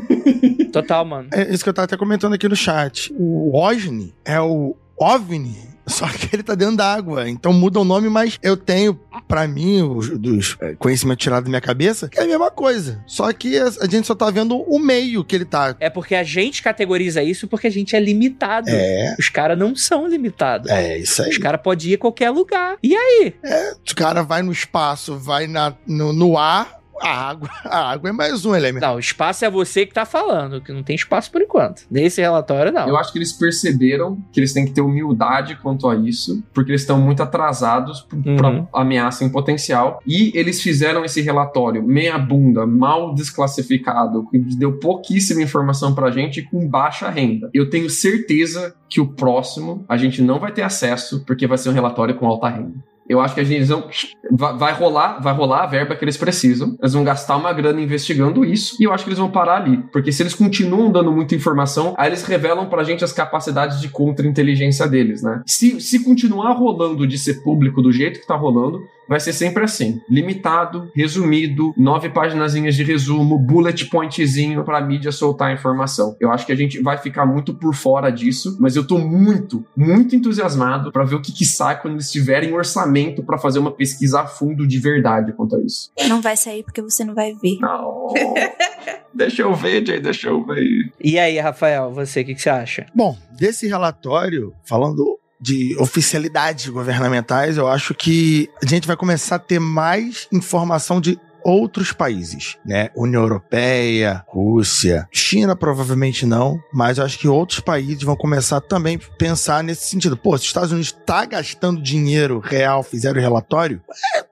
Total, mano. É isso que eu tava até comentando aqui no chat. O OSNI é o OVNI Só que ele tá dentro d'água. Então muda o nome, mas eu tenho, pra mim, os, dos é, conhecimentos tirados da minha cabeça, que é a mesma coisa. Só que a, a gente só tá vendo o meio que ele tá. É porque a gente categoriza isso porque a gente é limitado. É. Os caras não são limitados. É, isso aí. Os caras podem ir a qualquer lugar. E aí? Os caras vai no espaço, vai na, no, no ar, a água, a água é mais um elemento. Não, o espaço é você que tá falando, que não tem espaço por enquanto. Nesse relatório, não. Eu acho que eles perceberam que eles têm que ter humildade quanto a isso, porque eles estão muito atrasados p- Uhum. pra ameaça em potencial. E eles fizeram esse relatório meia bunda, mal desclassificado, que deu pouquíssima informação pra gente e com baixa renda. Eu tenho certeza que o próximo a gente não vai ter acesso, porque vai ser um relatório com alta renda. Eu acho que a gente vai rolar, vai rolar a verba que eles precisam. Eles vão gastar uma grana investigando isso e eu acho que eles vão parar ali, porque se eles continuam dando muita informação, aí eles revelam pra gente as capacidades de contra-inteligência deles, né? Se, se continuar rolando de ser público do jeito que tá rolando, vai ser sempre assim, limitado, resumido, nove paginazinhas de resumo, bullet pointzinho pra mídia soltar a informação. Eu acho que a gente vai ficar muito por fora disso, mas eu tô muito, muito entusiasmado pra ver o que, que sai quando eles tiverem orçamento pra fazer uma pesquisa a fundo de verdade quanto a isso. Não vai sair porque você não vai ver. Não. deixa eu ver, Jay, deixa eu ver. E aí, Rafael, você, o que, que você acha? Bom, desse relatório, falando de oficialidades governamentais, eu acho que a gente vai começar a ter mais informação de outros países, né? União Europeia, Rússia, China provavelmente não, mas eu acho que outros países vão começar também a pensar nesse sentido. Pô, se os Estados Unidos tá gastando dinheiro real, fizeram relatório, é,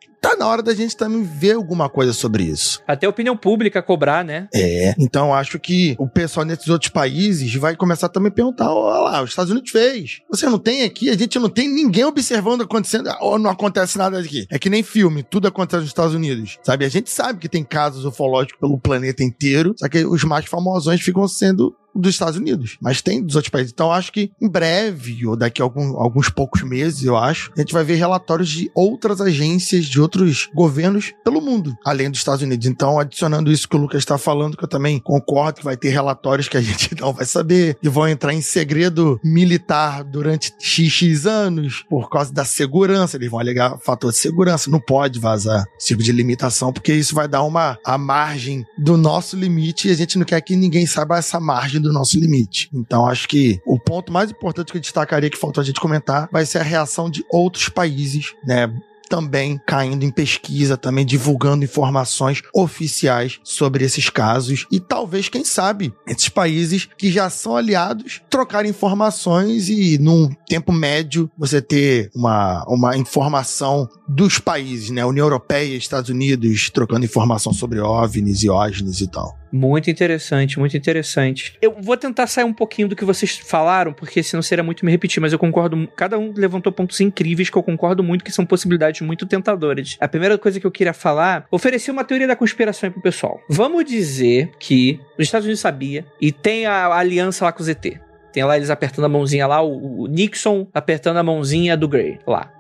na hora da gente também ver alguma coisa sobre isso. Até a opinião pública cobrar, né? É. Então acho que o pessoal nesses outros países vai começar também a perguntar: olha lá, os Estados Unidos fez. Você não tem aqui, a gente não tem ninguém observando acontecendo, ou não acontece nada aqui. É que nem filme, tudo acontece nos Estados Unidos. Sabe? A gente sabe que tem casos ufológicos pelo planeta inteiro, só que os mais famosões ficam sendo dos Estados Unidos, mas tem dos outros países. Então, acho que em breve, ou daqui a algum- alguns poucos meses, eu acho, a gente vai ver relatórios de outras agências, de outros governos pelo mundo, além dos Estados Unidos. Então, adicionando isso que o Lucas está falando, que eu também concordo que vai ter relatórios que a gente não vai saber, e vão entrar em segredo militar durante XX anos, por causa da segurança. Eles vão alegar fator de segurança. Não pode vazar esse tipo de limitação, porque isso vai dar uma a margem do nosso limite e a gente não quer que ninguém saiba essa margem do nosso limite. Então, acho que o ponto mais importante que eu destacaria que faltou a gente comentar vai ser a reação de outros países, né? Também caindo em pesquisa, também divulgando informações oficiais sobre esses casos e talvez, quem sabe, esses países que já são aliados trocarem informações e num tempo médio você ter uma, uma informação dos países, né? União Europeia, Estados Unidos trocando informação sobre OVNIs e OSNIs e tal. Muito interessante, muito interessante. Eu vou tentar sair um pouquinho do que vocês falaram, porque senão seria muito me repetir, mas eu concordo. Cada um levantou pontos incríveis que eu concordo muito, que são possibilidades muito tentadoras. A primeira coisa que eu queria falar, oferecer uma teoria da conspiração aí pro pessoal. Vamos dizer que os Estados Unidos sabia e tem a aliança lá com o ZT. Tem lá eles apertando a mãozinha lá, o, Nixon apertando a mãozinha do Gray lá.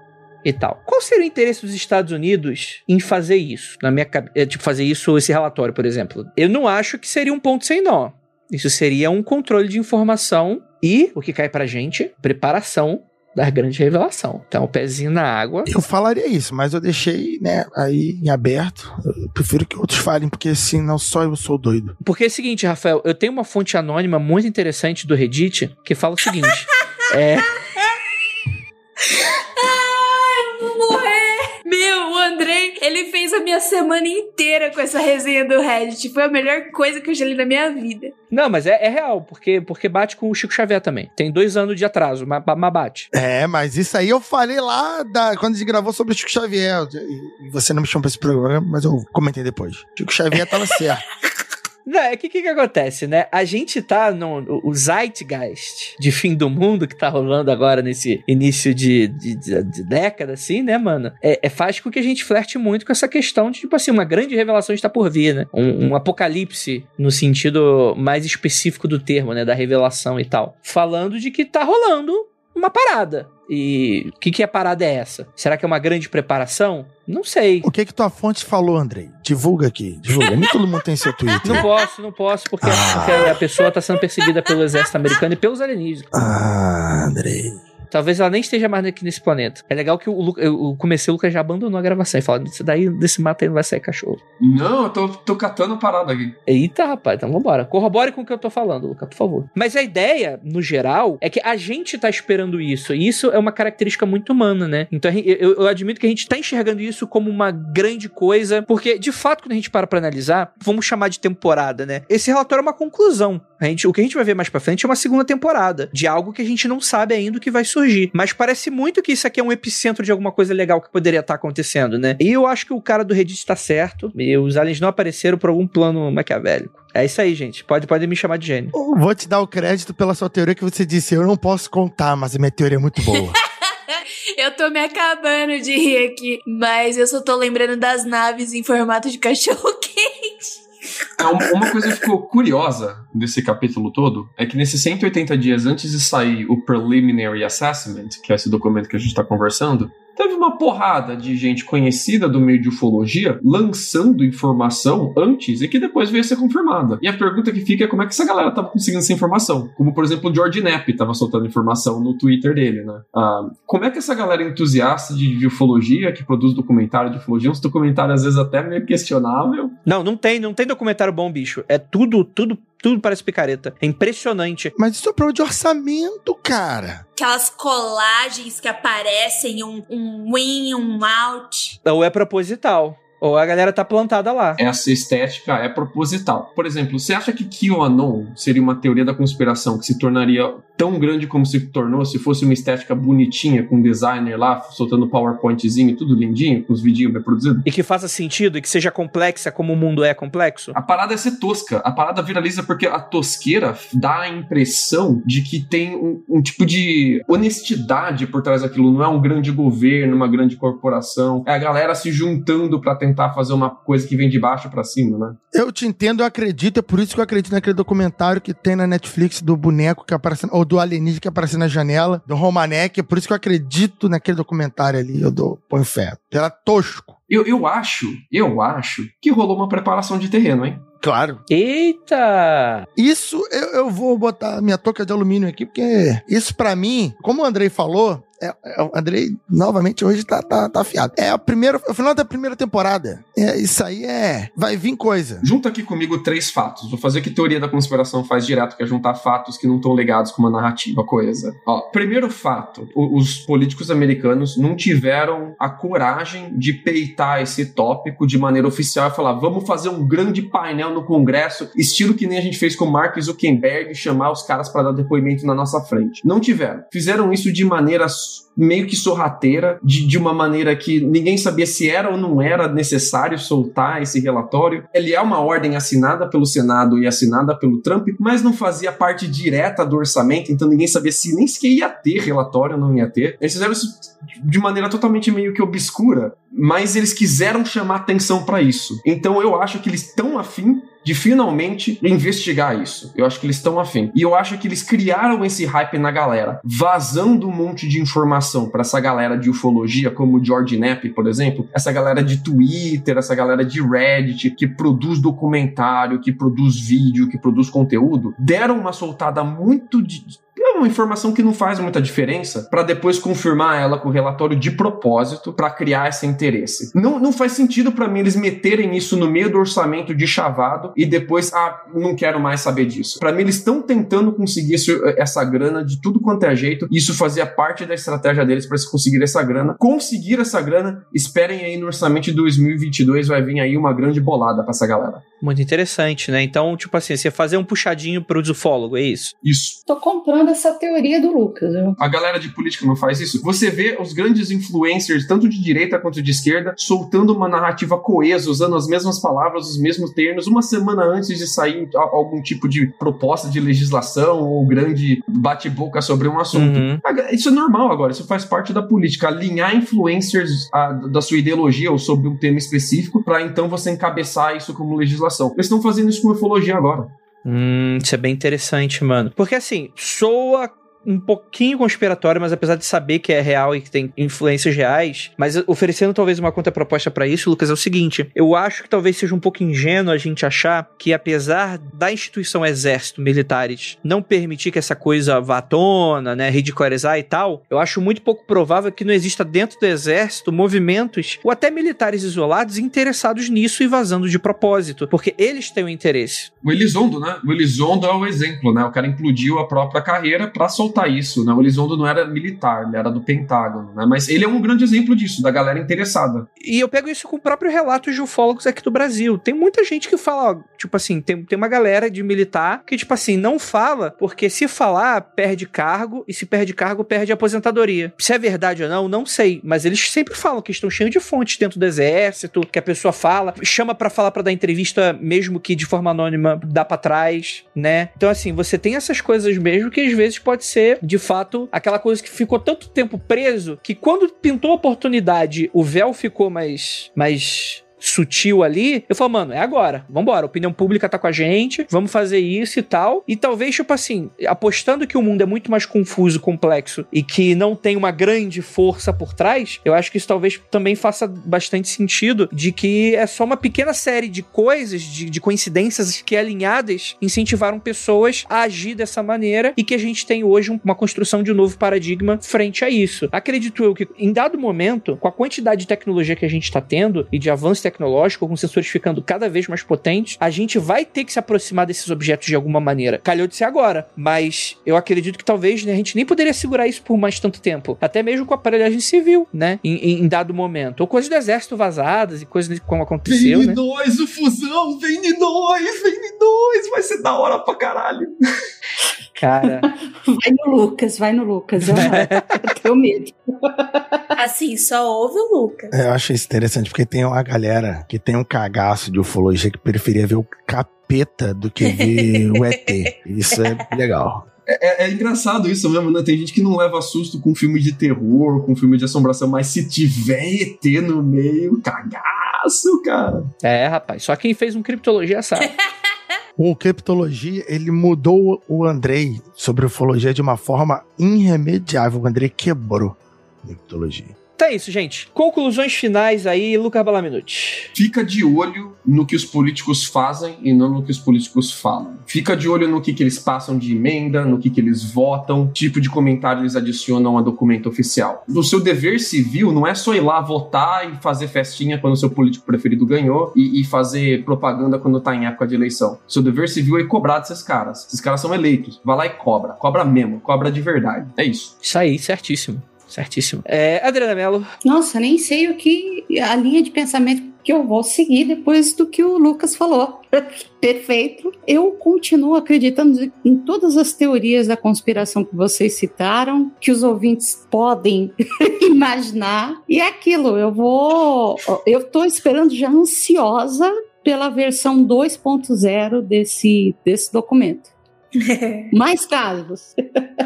E tal. Qual seria o interesse dos Estados Unidos em fazer isso? Na minha cabe- é, tipo, fazer isso, esse relatório, por exemplo. Eu não acho que seria um ponto sem nó. Isso seria um controle de informação e, o que cai pra gente, preparação da grande revelação. Então, o pezinho na água. Eu falaria isso, mas eu deixei, né, aí em aberto. Eu prefiro que outros falem, porque senão só eu sou doido. Porque é o seguinte, Rafael, eu tenho uma fonte anônima muito interessante do Reddit que fala o seguinte. é. Ele fez a minha semana inteira com essa resenha do Reddit. Foi a melhor coisa que eu já li na minha vida. Não, mas é, é real, porque, porque bate com o Chico Xavier também. Tem dois anos de atraso, mas, mas bate. É, mas isso aí eu falei lá da, quando a gente gravou sobre o Chico Xavier. E você não me chamou pra esse programa, mas eu comentei depois. Chico Xavier tava certo. Não, é que que, que acontece, né? A gente tá no o Zeitgeist de fim do mundo que tá rolando agora nesse início de, de, de- de década, assim, né, mano? É, é- faz com que a gente flerte muito com essa questão de, tipo assim, uma grande revelação está por vir, né? Um, um apocalipse no sentido mais específico do termo, né? Da revelação e tal. Falando de que tá rolando uma parada. E o que, que a parada é essa? Será que é uma grande preparação? Não sei. O que que tua fonte falou, Andrei? Divulga aqui, divulga. Nem todo mundo tem seu Twitter. Não posso, não posso, porque, Ah. porque a pessoa tá sendo perseguida pelo exército americano e pelos alienígenas. Ah, Andrei. Talvez ela nem esteja mais aqui nesse planeta. É legal que o, Lu- eu comecei, o Lucas já abandonou a gravação e fala: Isso daí, desse mato aí não vai sair cachorro. Não, eu tô, tô catando parada aqui. Eita, rapaz, então vambora. Corrobore com o que eu tô falando, Luca, por favor. Mas a ideia, no geral, é que a gente tá esperando isso. E isso é uma característica muito humana, né? Então eu, eu admito que a gente tá enxergando isso como uma grande coisa, porque de fato, quando a gente para pra analisar, vamos chamar de temporada, né? Esse relatório é uma conclusão. A gente, o que a gente vai ver mais pra frente é uma segunda temporada de algo que a gente não sabe ainda o que vai surgir. Mas parece muito que isso aqui é um epicentro de alguma coisa legal que poderia estar acontecendo, né? E eu acho que o cara do Reddit tá certo. E os aliens não apareceram por algum plano maquiavélico. É isso aí, gente. Pode, pode me chamar de gênio. Eu Vou te dar o crédito pela sua teoria que você disse. Eu não posso contar, mas a minha teoria é muito boa. Eu tô me acabando de rir aqui, mas eu só tô lembrando das naves em formato de cachorro-quente. É, um- Uma coisa que ficou curiosa desse capítulo todo é que nesses 180 dias antes de sair o Preliminary Assessment, que é esse documento que a gente tá conversando, teve uma porrada de gente conhecida do meio de ufologia lançando informação antes e que depois veio a ser confirmada. E a pergunta que fica é como é que essa galera tava conseguindo essa informação? Como, por exemplo, o George Knapp tava soltando informação no Twitter dele, né? Ah, como é que essa galera entusiasta de, de ufologia, que produz documentário de ufologia, uns documentários às vezes até meio questionável, Não, não tem, não tem documentário bom, bicho. É tudo, tudo, tudo parece picareta. É impressionante. mas isso é problema de orçamento, cara. Aquelas colagens que aparecem, um, um in, um out. Ou é proposital. Ou a galera tá plantada lá. essa estética é proposital. Por exemplo, você acha que QAnon seria uma teoria da conspiração que se tornaria tão grande como se tornou se fosse uma estética bonitinha, com um designer lá soltando PowerPointzinho, tudo lindinho, com os vidinhos bem produzidos? E que faça sentido e que seja complexa como o mundo é complexo. A parada é ser tosca. A parada viraliza porque a tosqueira dá a impressão de que tem um, um tipo de honestidade por trás daquilo. Não é um grande governo, uma grande corporação. É a galera se juntando pra tentar fazer uma coisa que vem de baixo pra cima, né? Eu te entendo, eu acredito. É por isso que eu acredito naquele documentário que tem na Netflix do boneco que aparece, ou do alienígena que aparece na janela, do Romanek. É por isso que eu acredito naquele documentário ali. Eu dou, ponho fé. Era tosco. Eu, eu acho, eu acho que rolou uma preparação de terreno, hein? Claro. Eita! Isso eu, eu vou botar minha touca de alumínio aqui, porque isso pra mim, como o Andrei falou, é, é, o Andrei novamente hoje tá, tá, tá afiado. É a primeira, o final da primeira temporada. É, isso aí é. Vai vir coisa. Junta aqui comigo três fatos. Vou fazer o que teoria da conspiração faz direto, que é juntar fatos que não estão ligados com uma narrativa coesa. Ó, primeiro fato: o- os políticos americanos não tiveram a coragem de peitar esse tópico de maneira oficial e falar: vamos fazer um grande painel no Congresso, estilo que nem a gente fez com Mark Zuckerberg, chamar os caras para dar depoimento na nossa frente. Não tiveram. Fizeram isso de maneira meio que sorrateira, de, de uma maneira que ninguém sabia se era ou não era necessário soltar esse relatório. Ele é uma ordem assinada pelo Senado e assinada pelo Trump, mas não fazia parte direta do orçamento, então ninguém sabia se nem sequer ia ter relatório ou não ia ter. Eles fizeram isso de maneira totalmente meio que obscura, mas eles quiseram chamar atenção para isso. Então eu acho que eles estão afim de finalmente investigar isso. Eu acho que eles estão afim. E eu acho que eles criaram esse hype na galera, vazando um monte de informação pra essa galera de ufologia, como o George Knapp, por exemplo, essa galera de Twitter, essa galera de Reddit, que produz documentário, que produz vídeo, que produz conteúdo, deram uma soltada muito de é uma informação que não faz muita diferença pra depois confirmar ela com o relatório de propósito pra criar esse interesse. Não, não faz sentido pra mim eles meterem isso no meio do orçamento de chavado e depois, ah, não quero mais saber disso. Pra mim eles estão tentando conseguir esse- essa grana de tudo quanto é jeito. e Isso fazia parte da estratégia deles pra eles conseguirem essa grana. Conseguir essa grana, esperem aí no orçamento de 2022 vai vir aí uma grande bolada pra essa galera. Muito interessante, né? Então, tipo assim, você fazer um puxadinho pro ufólogo, é isso? Isso. Tô comprando essa teoria do Lucas. viu? A galera de política não faz isso. Você vê os grandes influencers, tanto de direita quanto de esquerda, soltando uma narrativa coesa, usando as mesmas palavras, os mesmos termos, uma semana antes de sair a- algum tipo de proposta de legislação ou grande bate-boca sobre um assunto. Uhum. Isso é normal agora, isso faz parte da política. Alinhar influencers ah, da sua ideologia ou sobre um tema específico, para então você encabeçar isso como legislação. Eles estão fazendo isso com ufologia agora. Hum, isso é bem interessante, mano. Porque assim, soa um pouquinho conspiratória, mas apesar de saber que é real e que tem influências reais, mas oferecendo talvez uma contraproposta para isso, Lucas, é o seguinte: eu acho que talvez seja um pouco ingênuo a gente achar que, apesar da instituição exército, militares, não permitir que essa coisa vá à tona, né, ridicularizar e tal, eu acho muito pouco provável que não exista dentro do exército movimentos ou até militares isolados interessados nisso e vazando de propósito, porque eles têm o um interesse. O Elizondo, né? O Elizondo é o exemplo, né? O cara implodiu a própria carreira para soltar isso, né? O Elizondo não era militar, ele era do Pentágono, né? Mas ele é um grande exemplo disso, da galera interessada. E eu pego isso com o próprio relato de ufólogos aqui do Brasil. Tem muita gente que fala, tipo assim, tem, tem uma galera de militar que, tipo assim, não fala, porque se falar, perde cargo, e se perde cargo, perde aposentadoria. Se é verdade ou não, não sei, mas eles sempre falam que estão cheios de fontes dentro do exército, que a pessoa fala, chama para falar para dar entrevista, mesmo que de forma anônima, dá para trás, né? Então, assim, você tem essas coisas mesmo que às vezes pode ser, de fato, aquela coisa que ficou tanto tempo preso que quando pintou a oportunidade, o véu ficou mais, mais sutil ali, eu falo, mano, é agora, vambora, a opinião pública tá com a gente, vamos fazer isso e tal. E talvez, tipo assim, apostando que o mundo é muito mais confuso, complexo e que não tem uma grande força por trás, eu acho que isso talvez também faça bastante sentido de que é só uma pequena série de coisas, de, de coincidências que alinhadas incentivaram pessoas a agir dessa maneira e que a gente tem hoje uma construção de um novo paradigma frente a isso. Acredito eu que em dado momento, com a quantidade de tecnologia que a gente está tendo e de avanço tecnológico, com sensores ficando cada vez mais potentes, a gente vai ter que se aproximar desses objetos de alguma maneira. Calhou de ser agora, mas eu acredito que talvez né, a gente nem poderia segurar isso por mais tanto tempo. Até mesmo com a aparelhagem civil, né? Em, em, em dado momento. Ou coisas do exército vazadas e coisas como aconteceu. Vem né? nós, o fusão! Vem de nós! Vem de nós! Vai ser da hora pra caralho! Cara. Vai no Lucas, vai no Lucas. Eu, eu tenho medo. Assim, só ouve o Lucas. Eu acho isso interessante, porque tem uma galera que tem um cagaço de ufologia que preferia ver o capeta do que ver o ET. Isso é legal. É, é, é, engraçado isso mesmo, né? Tem gente que não leva susto com filme de terror, com filme de assombração, mas se tiver ET no meio, cagaço, cara. É, rapaz, só quem fez um criptologia sabe. O Criptologia, ele mudou o Andrei sobre ufologia de uma forma irremediável. O Andrei quebrou a Criptologia. Então é isso, gente. Conclusões finais aí, Lucas Balaminuti. Fica de olho no que os políticos fazem e não no que os políticos falam. Fica de olho no que, que eles passam de emenda, no que, que eles votam, tipo de comentário eles adicionam a documento oficial. O seu dever civil não é só ir lá votar e fazer festinha quando o seu político preferido ganhou e, e fazer propaganda quando tá em época de eleição. Seu dever civil é cobrar desses caras. Esses caras são eleitos. Vai lá e cobra. Cobra mesmo. Cobra de verdade. É isso. Isso aí, certíssimo. Certíssimo. É, Adriana Mello. Nossa, nem sei o que. a linha de pensamento que eu vou seguir depois do que o Lucas falou. Perfeito. Eu continuo acreditando em todas as teorias da conspiração que vocês citaram, que os ouvintes podem imaginar. E é aquilo, eu vou. Eu tô esperando já ansiosa pela versão 2.0 desse, desse documento. Mais casos.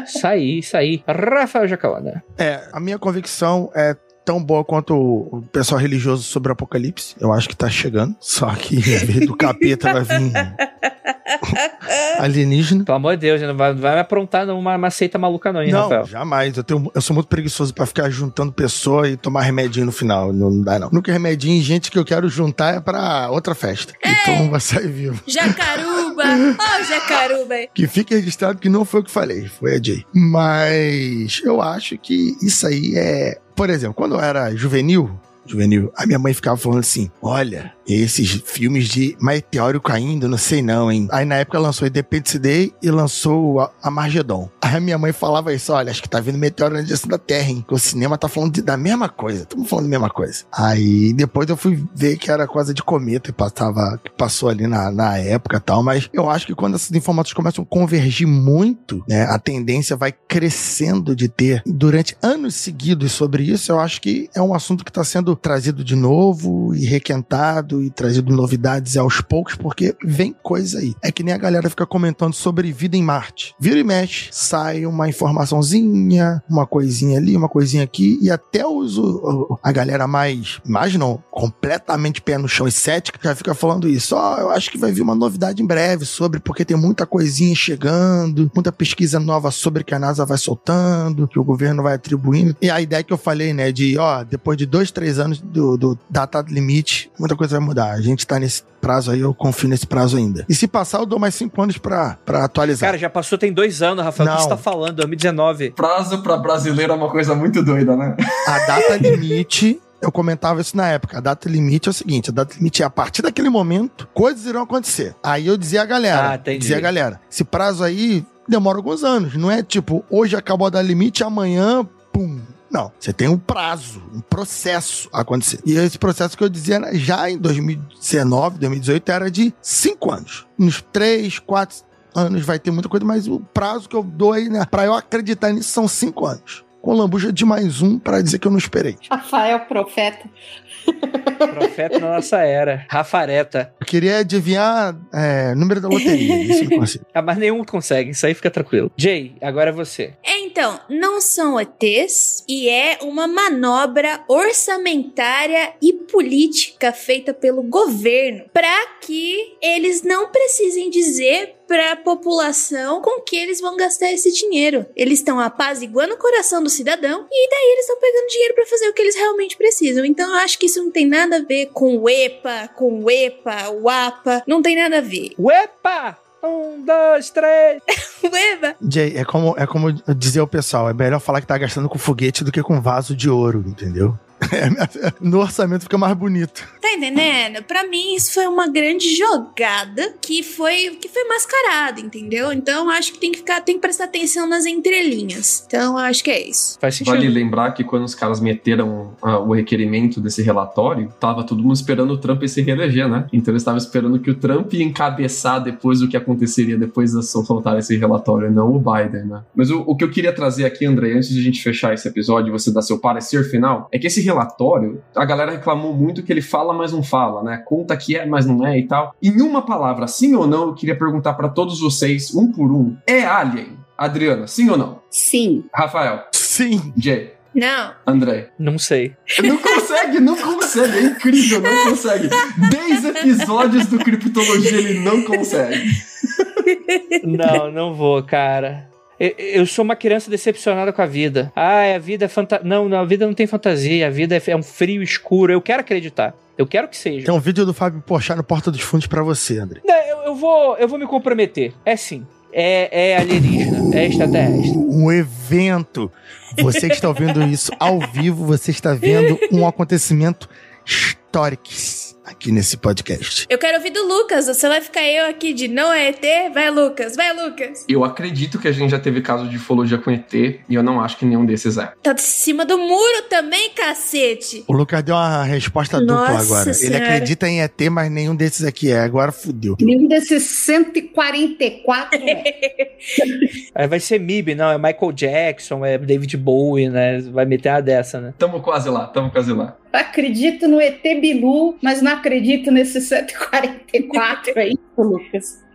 Isso aí, isso aí. Rafael Jacaona. É, a minha convicção é tão boa quanto o pessoal religioso sobre o apocalipse. Eu acho que tá chegando. Só que em vez do capeta vai vir alienígena. Pelo amor de Deus, não vai, vai me aprontar numa uma seita maluca não, hein, não, Rafael? jamais. Eu, tenho, eu sou muito preguiçoso pra ficar juntando pessoa e tomar remedinho no final. Não, não dá, não. Nunca remedinho, gente que eu quero juntar é pra outra festa. Então vai sair vivo. Jacaruba! Jacaruba! Que fique registrado que não foi o que falei, foi a Jay. Mas eu acho que isso aí é por exemplo, quando eu era juvenil, juvenil, a minha mãe ficava falando assim: olha, esses filmes de meteoro caindo, não sei não, hein? Aí na época lançou Independence Day e lançou a, a Margedon. Aí a minha mãe falava isso: olha, acho que tá vindo meteoro na direção da Terra, hein? Que o cinema tá falando de, da mesma coisa. Estamos falando da mesma coisa. Aí depois eu fui ver que era coisa de cometa que, passava, que passou ali na, na época e tal. Mas eu acho que quando essas informações começam a convergir muito, né? A tendência vai crescendo de ter durante anos seguidos sobre isso. Eu acho que é um assunto que está sendo trazido de novo e requentado e trazido novidades aos poucos, porque vem coisa aí. É que nem a galera fica comentando sobre vida em Marte. Vira e mexe, sai uma informaçãozinha, uma coisinha ali, uma coisinha aqui, e até os, a galera mais, mais não, completamente pé no chão e cética, já fica falando isso. Ó, eu acho que vai vir uma novidade em breve sobre, porque tem muita coisinha chegando, muita pesquisa nova sobre que a NASA vai soltando, que o governo vai atribuindo. E a ideia que eu falei, né, de, ó, depois de dois, três anos do, do data limite, muita coisa vai mudar. A gente tá nesse prazo aí, eu confio nesse prazo ainda. E se passar, eu dou mais cinco anos pra, pra atualizar. Cara, já passou tem dois anos, Rafael. O que Não. você tá falando? 2019. Prazo pra brasileiro é uma coisa muito doida, né? A data limite. Eu comentava isso na época. A data limite é o seguinte: a data limite é a partir daquele momento, coisas irão acontecer. Aí eu dizia a galera, Ah, dizia a galera, esse prazo aí demora alguns anos. Não é tipo, hoje acabou a data limite, amanhã, pum. Você tem um prazo, um processo a acontecer. E esse processo que eu dizia né, já em 2019, 2018 era de cinco anos. Nos três, quatro anos vai ter muita coisa, mas o prazo que eu dou aí, né, pra eu acreditar nisso são cinco anos. Com lambuja de mais um pra dizer que eu não esperei. Rafael Profeta. Profeta na nossa era. Rafareta. Eu queria adivinhar é, número da loteria, isso eu não consigo. Ah, mas nenhum consegue. Isso aí fica tranquilo. Jay, agora é você. É, então, não são ETs e é uma manobra orçamentária e política feita pelo governo para que eles não precisem dizer para a população com que eles vão gastar esse dinheiro. Eles estão apaziguando o coração do cidadão e daí eles estão pegando dinheiro para fazer o que eles realmente precisam. Então eu acho que isso não tem nada a ver com o EPA, com o EPA, o APA, não tem nada a ver. Uepa! Um, dois, três. O EPA Jay, é como, é como dizer o pessoal, é melhor falar que tá gastando com foguete do que com vaso de ouro, entendeu? No orçamento fica mais bonito. Tá entendendo? Pra mim, isso foi uma grande jogada que foi que foi mascarado, entendeu? Então, acho que tem que ficar, tem que prestar atenção nas entrelinhas. Então, acho que é isso. Faz sentido. Vale lembrar que quando os caras meteram ah, o requerimento desse relatório, tava todo mundo esperando o Trump se reeleger, né? Então eles estavam esperando que o Trump ia encabeçar depois o que aconteceria depois de soltar esse relatório, não o Biden, né? Mas o, o que eu queria trazer aqui, André, antes de a gente fechar esse episódio e você dar seu parecer final, é que esse relatório, a galera reclamou muito que ele fala, mas não fala, né? Conta que é, mas não é e tal. Em uma palavra, sim ou não, eu queria perguntar pra todos vocês, um por um, é Alien? Adriana, sim ou não? Sim. Rafael, Sim. Jay, Não. André. Não sei. Não consegue, não consegue. É incrível, não consegue. Dez episódios do Criptologia ele não consegue. Não, não vou, cara. Eu, sou uma criança decepcionada com a vida. Ah, a vida é fanta... Não, não, a vida não tem fantasia. A vida é, é um frio escuro. Eu quero acreditar. Eu quero que seja. Tem um vídeo do Fábio Porchat no Porta dos Fundos pra você, André. Não, eu, eu vou, eu vou me comprometer. É sim. É, é alienígena. É extraterrestre. Um evento. Você que está ouvindo isso ao vivo, você está vendo um acontecimento histórico aqui nesse podcast. Eu quero ouvir do Lucas. Você vai ficar eu aqui de não é ET? Vai, Lucas. Vai, Lucas. Eu acredito que a gente já teve caso de ufologia com ET e eu não acho que nenhum desses é. Tá de cima do muro também, cacete. O Lucas deu uma resposta dupla Nossa agora. Ele Senhora. acredita em ET, mas nenhum desses aqui é. Agora fudeu. Nenhum desses 144 é. Aí vai ser MIB, não. É Michael Jackson, é David Bowie, né? Vai meter uma dessa, né? Tamo quase lá, tamo quase lá. Acredito no ET Bilu, mas não acredito nesse 144 aí, Lucas.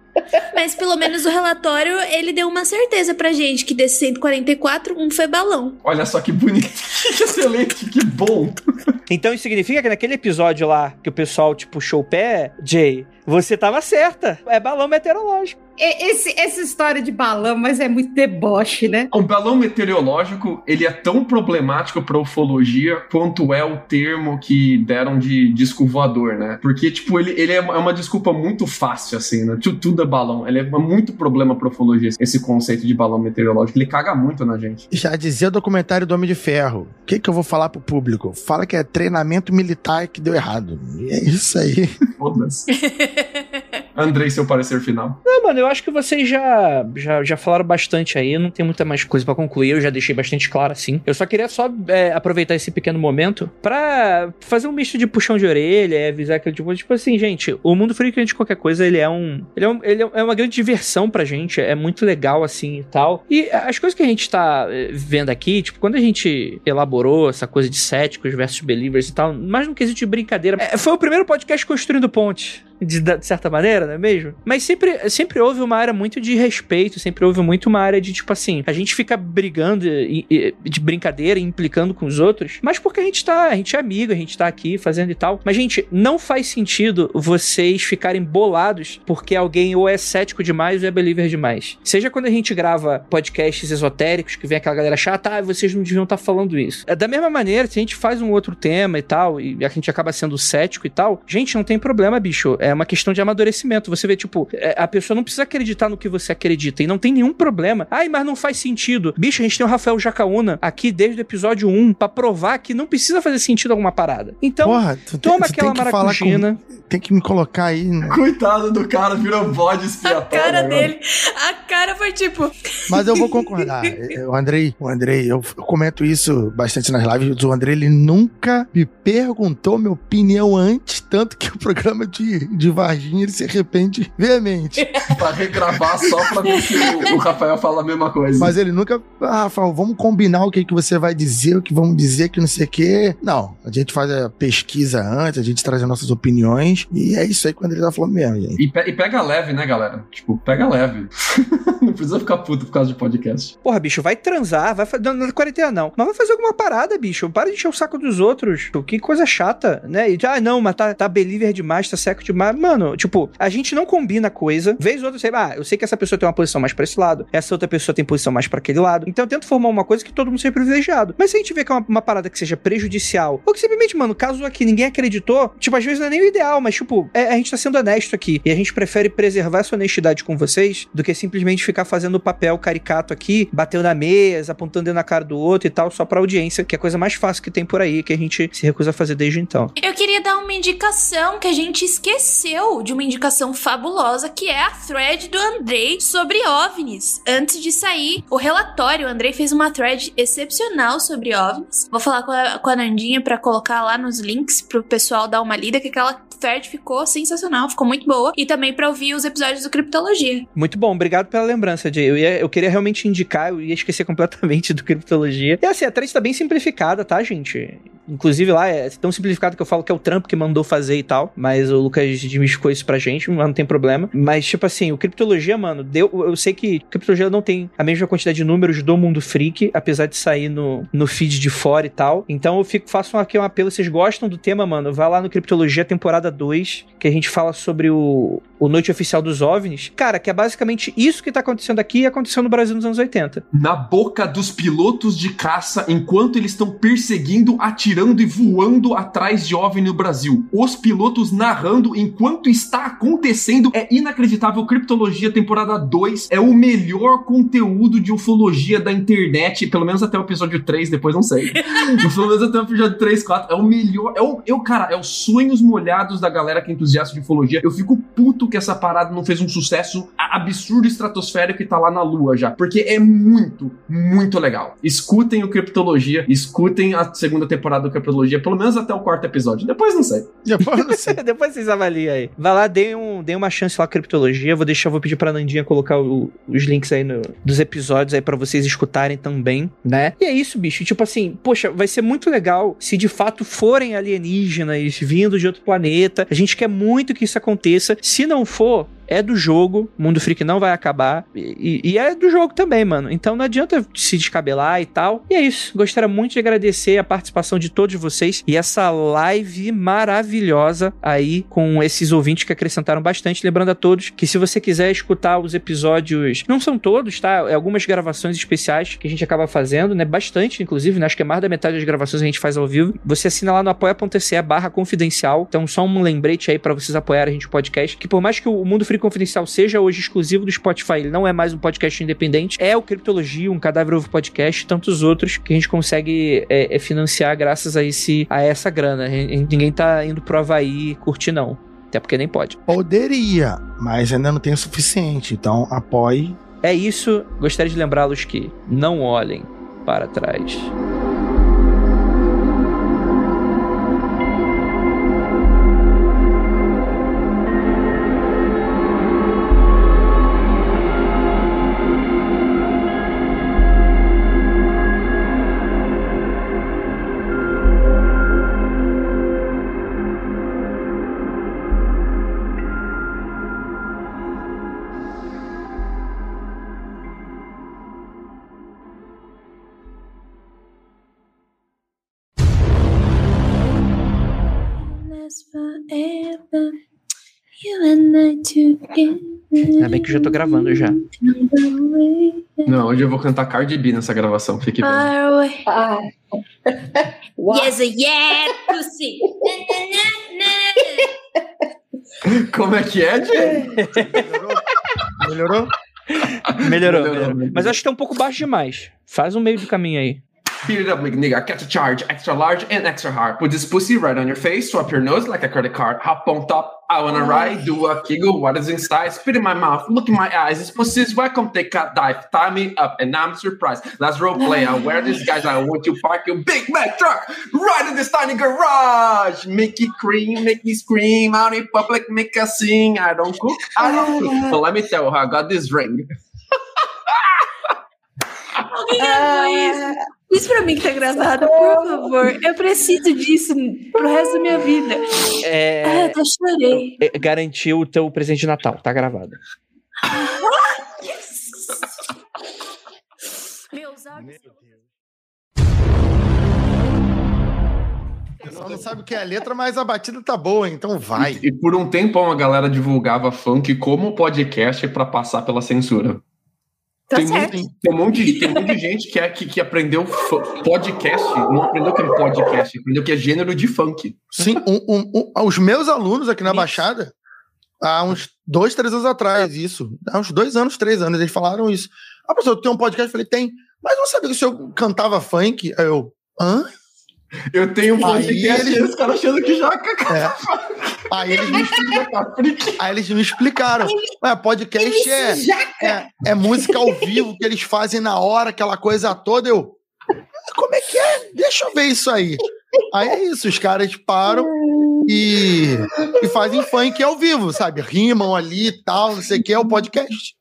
Mas pelo menos o relatório, ele deu uma certeza pra gente que desse 144, um foi balão. Olha só que bonito, que excelente, que bom. Então isso significa que naquele episódio lá que o pessoal te puxou o pé, Jay, você tava certa. É balão meteorológico. Esse, essa história de balão, mas é muito deboche, né? O balão meteorológico, ele é tão problemático pra ufologia quanto é o termo que deram de disco voador, né? Porque, tipo, ele, ele é uma é desculpa muito fácil, assim, né? Tu- Tudo é balão. Ele é muito problema pra ufologia, esse conceito de balão meteorológico. Ele caga muito na gente. Já dizia o documentário do Homem de Ferro. O que, que eu vou falar pro público? Fala que é treinamento militar que deu errado. E é isso aí. Foda-se. Andrei, seu parecer final. Não, mano, eu acho que vocês já, já, já falaram bastante aí. Não tem muita mais coisa pra concluir. Eu já deixei bastante claro, assim. Eu só queria só é, aproveitar esse pequeno momento pra fazer um misto de puxão de orelha, é, avisar que, tipo, tipo assim, gente, o mundo freak de qualquer coisa, ele é um. Ele é, um, ele é uma grande diversão pra gente. É muito legal, assim e tal. E as coisas que a gente tá é, vendo aqui, tipo, quando a gente elaborou essa coisa de céticos versus believers e tal, mais no quesito de brincadeira, é, foi o primeiro podcast construindo ponte de, de, certa maneira, não é mesmo? Mas sempre, sempre houve uma área muito de respeito, sempre houve muito uma área de, tipo assim, a gente fica brigando e, e, de brincadeira implicando com os outros, mas porque a gente tá, a gente é amigo, a gente tá aqui fazendo e tal. Mas, gente, não faz sentido vocês ficarem bolados porque alguém ou é cético demais ou é believer demais. Seja quando a gente grava podcasts esotéricos, que vem aquela galera chata, ah, vocês não deviam estar tá falando isso. É da mesma maneira, se a gente faz um outro tema e tal, e a gente acaba sendo cético e tal, gente, não tem problema, bicho. É uma questão de amadurecimento. Você vê, tipo, é, a pessoa não precisa acreditar no que você acredita e não tem nenhum problema. Ai, mas não faz sentido. Bicho, a gente tem o Rafael Jacaúna aqui desde o episódio 1 para provar que não precisa fazer sentido alguma parada. Então, Porra, tu toma tem, aquela maracujina. Com, tem que me colocar aí. Né? Coitado do cara, virou bode expiatório. A cara agora. dele, a cara foi tipo. Mas eu vou concordar. o Andrei, o Andrei, eu, eu comento isso bastante nas lives. O Andrei, ele nunca me perguntou minha opinião antes, tanto que o programa de, de Varginha ele se arrepende veemente. pra regravar só pra ver se o, o, Rafael fala a mesma coisa. Mas ele nunca. Ah, Rafael, vamos combinar o que, que você vai dizer, o que vamos dizer, que não sei o quê. Não, a gente faz a pesquisa antes, a gente traz as nossas opiniões. E é isso aí quando ele tá falando mesmo, gente. E, pe e pega leve, né, galera? Tipo, pega leve. não precisa ficar puto por causa de podcast. Porra, bicho, vai transar, vai fazer. Não, na quarentena não. Mas vai fazer alguma parada, bicho. Para de encher o saco dos outros. Que coisa chata, né? E, ah, não, mas tá, tá believer demais, tá seco demais. Mano, tipo, a gente não combina coisa. Vez ou outra, sei, ah, eu sei que essa pessoa tem uma posição mais pra esse lado, essa outra pessoa tem posição mais para aquele lado. Então eu tento formar uma coisa que todo mundo seja privilegiado. Mas se a gente vê que é uma, uma parada que seja prejudicial, ou que simplesmente, mano, caso aqui ninguém acreditou, tipo, às vezes não é nem o ideal, mas, tipo, é, a gente tá sendo honesto aqui. E a gente prefere preservar essa honestidade com vocês do que simplesmente ficar fazendo o papel caricato aqui, batendo na mesa, apontando na cara do outro e tal, só pra audiência, que é a coisa mais fácil que tem por aí, que a gente se recusa a fazer desde então. Eu queria dar uma indicação que a gente esqueceu de uma indicação fabulosa, que é a thread do Andrei sobre OVNIs. Antes de sair o relatório, o Andrei fez uma thread excepcional sobre OVNIs. Vou falar com a, com a Nandinha para colocar lá nos links pro pessoal dar uma lida, que aquela thread ficou sensacional, ficou muito boa. E também para ouvir os episódios do Criptologia. Muito bom, obrigado pela lembrança, Jay. Eu, ia, eu queria realmente indicar, eu ia esquecer completamente do Criptologia. E assim, a thread tá bem simplificada, tá, gente? Inclusive lá é tão simplificado que eu falo que é o Trump que mandou fazer e tal. Mas o Lucas desmistificou isso pra gente, mas não tem problema. Mas, tipo assim, o Criptologia, mano, deu. Eu sei que Criptologia não tem a mesma quantidade de números do Mundo Freak, apesar de sair no, no feed de fora e tal. Então eu fico, faço aqui um apelo. Vocês gostam do tema, mano? Vai lá no Criptologia temporada 2, que a gente fala sobre o, o Noite Oficial dos OVNIs. Cara, que é basicamente isso que tá acontecendo aqui e aconteceu no Brasil nos anos 80. Na boca dos pilotos de caça, enquanto eles estão perseguindo, atirando atirando e voando atrás de OVNI no Brasil. Os pilotos narrando enquanto está acontecendo. É inacreditável. Criptologia temporada 2 é o melhor conteúdo de ufologia da internet, pelo menos até o episódio 3, depois não sei. pelo menos até o episódio 3, 4. É o melhor. É o, eu, cara, é os sonhos molhados da galera que é entusiasta de ufologia. Eu fico puto que essa parada não fez um sucesso absurdo estratosférico e tá lá na lua já. Porque é muito, muito legal. Escutem o Criptologia, escutem a segunda temporada do Criptologia, pelo menos até o quarto episódio. Depois não sei. Depois não sei. Depois vocês avaliam aí. Vai lá, dê, um, dê uma chance lá Criptologia. Vou deixar, vou pedir pra Nandinha colocar o, os links aí no, dos episódios aí para vocês escutarem também, né? E é isso, bicho. Tipo assim, poxa, vai ser muito legal se de fato forem alienígenas vindo de outro planeta. A gente quer muito que isso aconteça. Se não for, é do jogo, Mundo Freak não vai acabar. E, e, é do jogo também, mano. Então não adianta se descabelar e tal. E é isso. Gostaria muito de agradecer a participação de todos vocês e essa live maravilhosa aí com esses ouvintes que acrescentaram bastante. Lembrando a todos que se você quiser escutar os episódios, não são todos, tá? É algumas gravações especiais que a gente acaba fazendo, né? Bastante, inclusive, né? Acho que é mais da metade das gravações a gente faz ao vivo. Você assina lá no apoia.se barra confidencial. Então, só um lembrete aí para vocês apoiarem a gente o podcast. Que por mais que o Mundo Freak Confidencial seja hoje exclusivo do Spotify, ele não é mais um podcast independente, é o Criptologia, um cadáver ovo podcast, tantos outros que a gente consegue é, é financiar graças a, esse, a essa grana. Ninguém tá indo pro Havaí curtir, não. Até porque nem pode. Poderia, mas ainda não tem o suficiente. Então apoie. É isso. Gostaria de lembrá-los que não olhem para trás. Bem que eu já tô gravando já. Não, hoje eu vou cantar Cardi B nessa gravação, fique bem. Ah. Yes, yeah, pussy. Como é que é, Jay? Melhorou? Melhorou, Melhorou, melhorou. Mas acho que tá um pouco baixo demais. Faz um meio do caminho aí. Beat it up, nigga. Catch a charge, extra large and extra hard. Put this pussy right on your face, swap your nose like a credit card. Hop on top, I wanna oh. ride, do a kegel. What is inside? Spit in my mouth, look in my eyes. This pussy's welcome, take a dive. Tie me up, and I'm surprised. Let's role play. I wear these guys. I want you park your big Mac truck right in this tiny garage. Make it cream, make me scream out in public, make us sing. I don't cook, I don't oh, cook. But let me tell you how I got this ring. Alguém gravou isso? Isso pra mim que tá gravado, por favor. Eu preciso disso pro resto da minha vida. Ah, É, eu até chorei. é, garantiu o teu presente de Natal, tá gravado. Meus áudios. O pessoal não sabe o que é a letra, mas a batida tá boa, então vai. E por um tempão a galera divulgava funk como podcast pra passar pela censura. Tá tem, certo. muito, tem, um monte de, tem um monte de gente que, é, que, que aprendeu podcast, não aprendeu que é podcast, aprendeu que é gênero de funk. Sim, um- um- um- os meus alunos aqui na Baixada, há uns dois, três anos atrás, isso. Há uns dois anos, três anos, eles falaram isso. Ah, professor, tu tem um podcast? Eu falei, tem. Mas não sabia que o senhor cantava funk? Aí eu, hã? Eu tenho um Aí podcast eles- e os caras achando que já É. Aí eles me explicaram. Aí eles me explicaram. Ué, podcast é, é, é música ao vivo que eles fazem na hora, aquela coisa toda. Eu. Como é que é? Deixa eu ver isso aí. Aí é isso, os caras param e, e fazem funk ao vivo, sabe? Rimam ali e tal, não sei o que, é o podcast.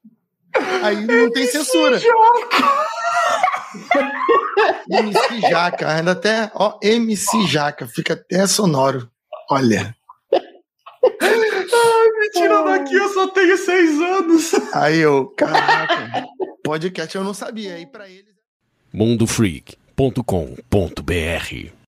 Aí não tem censura. MC Jaca, ainda até, ó, MC Jaca, fica até sonoro. Olha. me tiram daqui, eu só tenho seis anos. Aí eu, caraca, podcast eu não sabia. Aí pra eles. mundofreak.com.br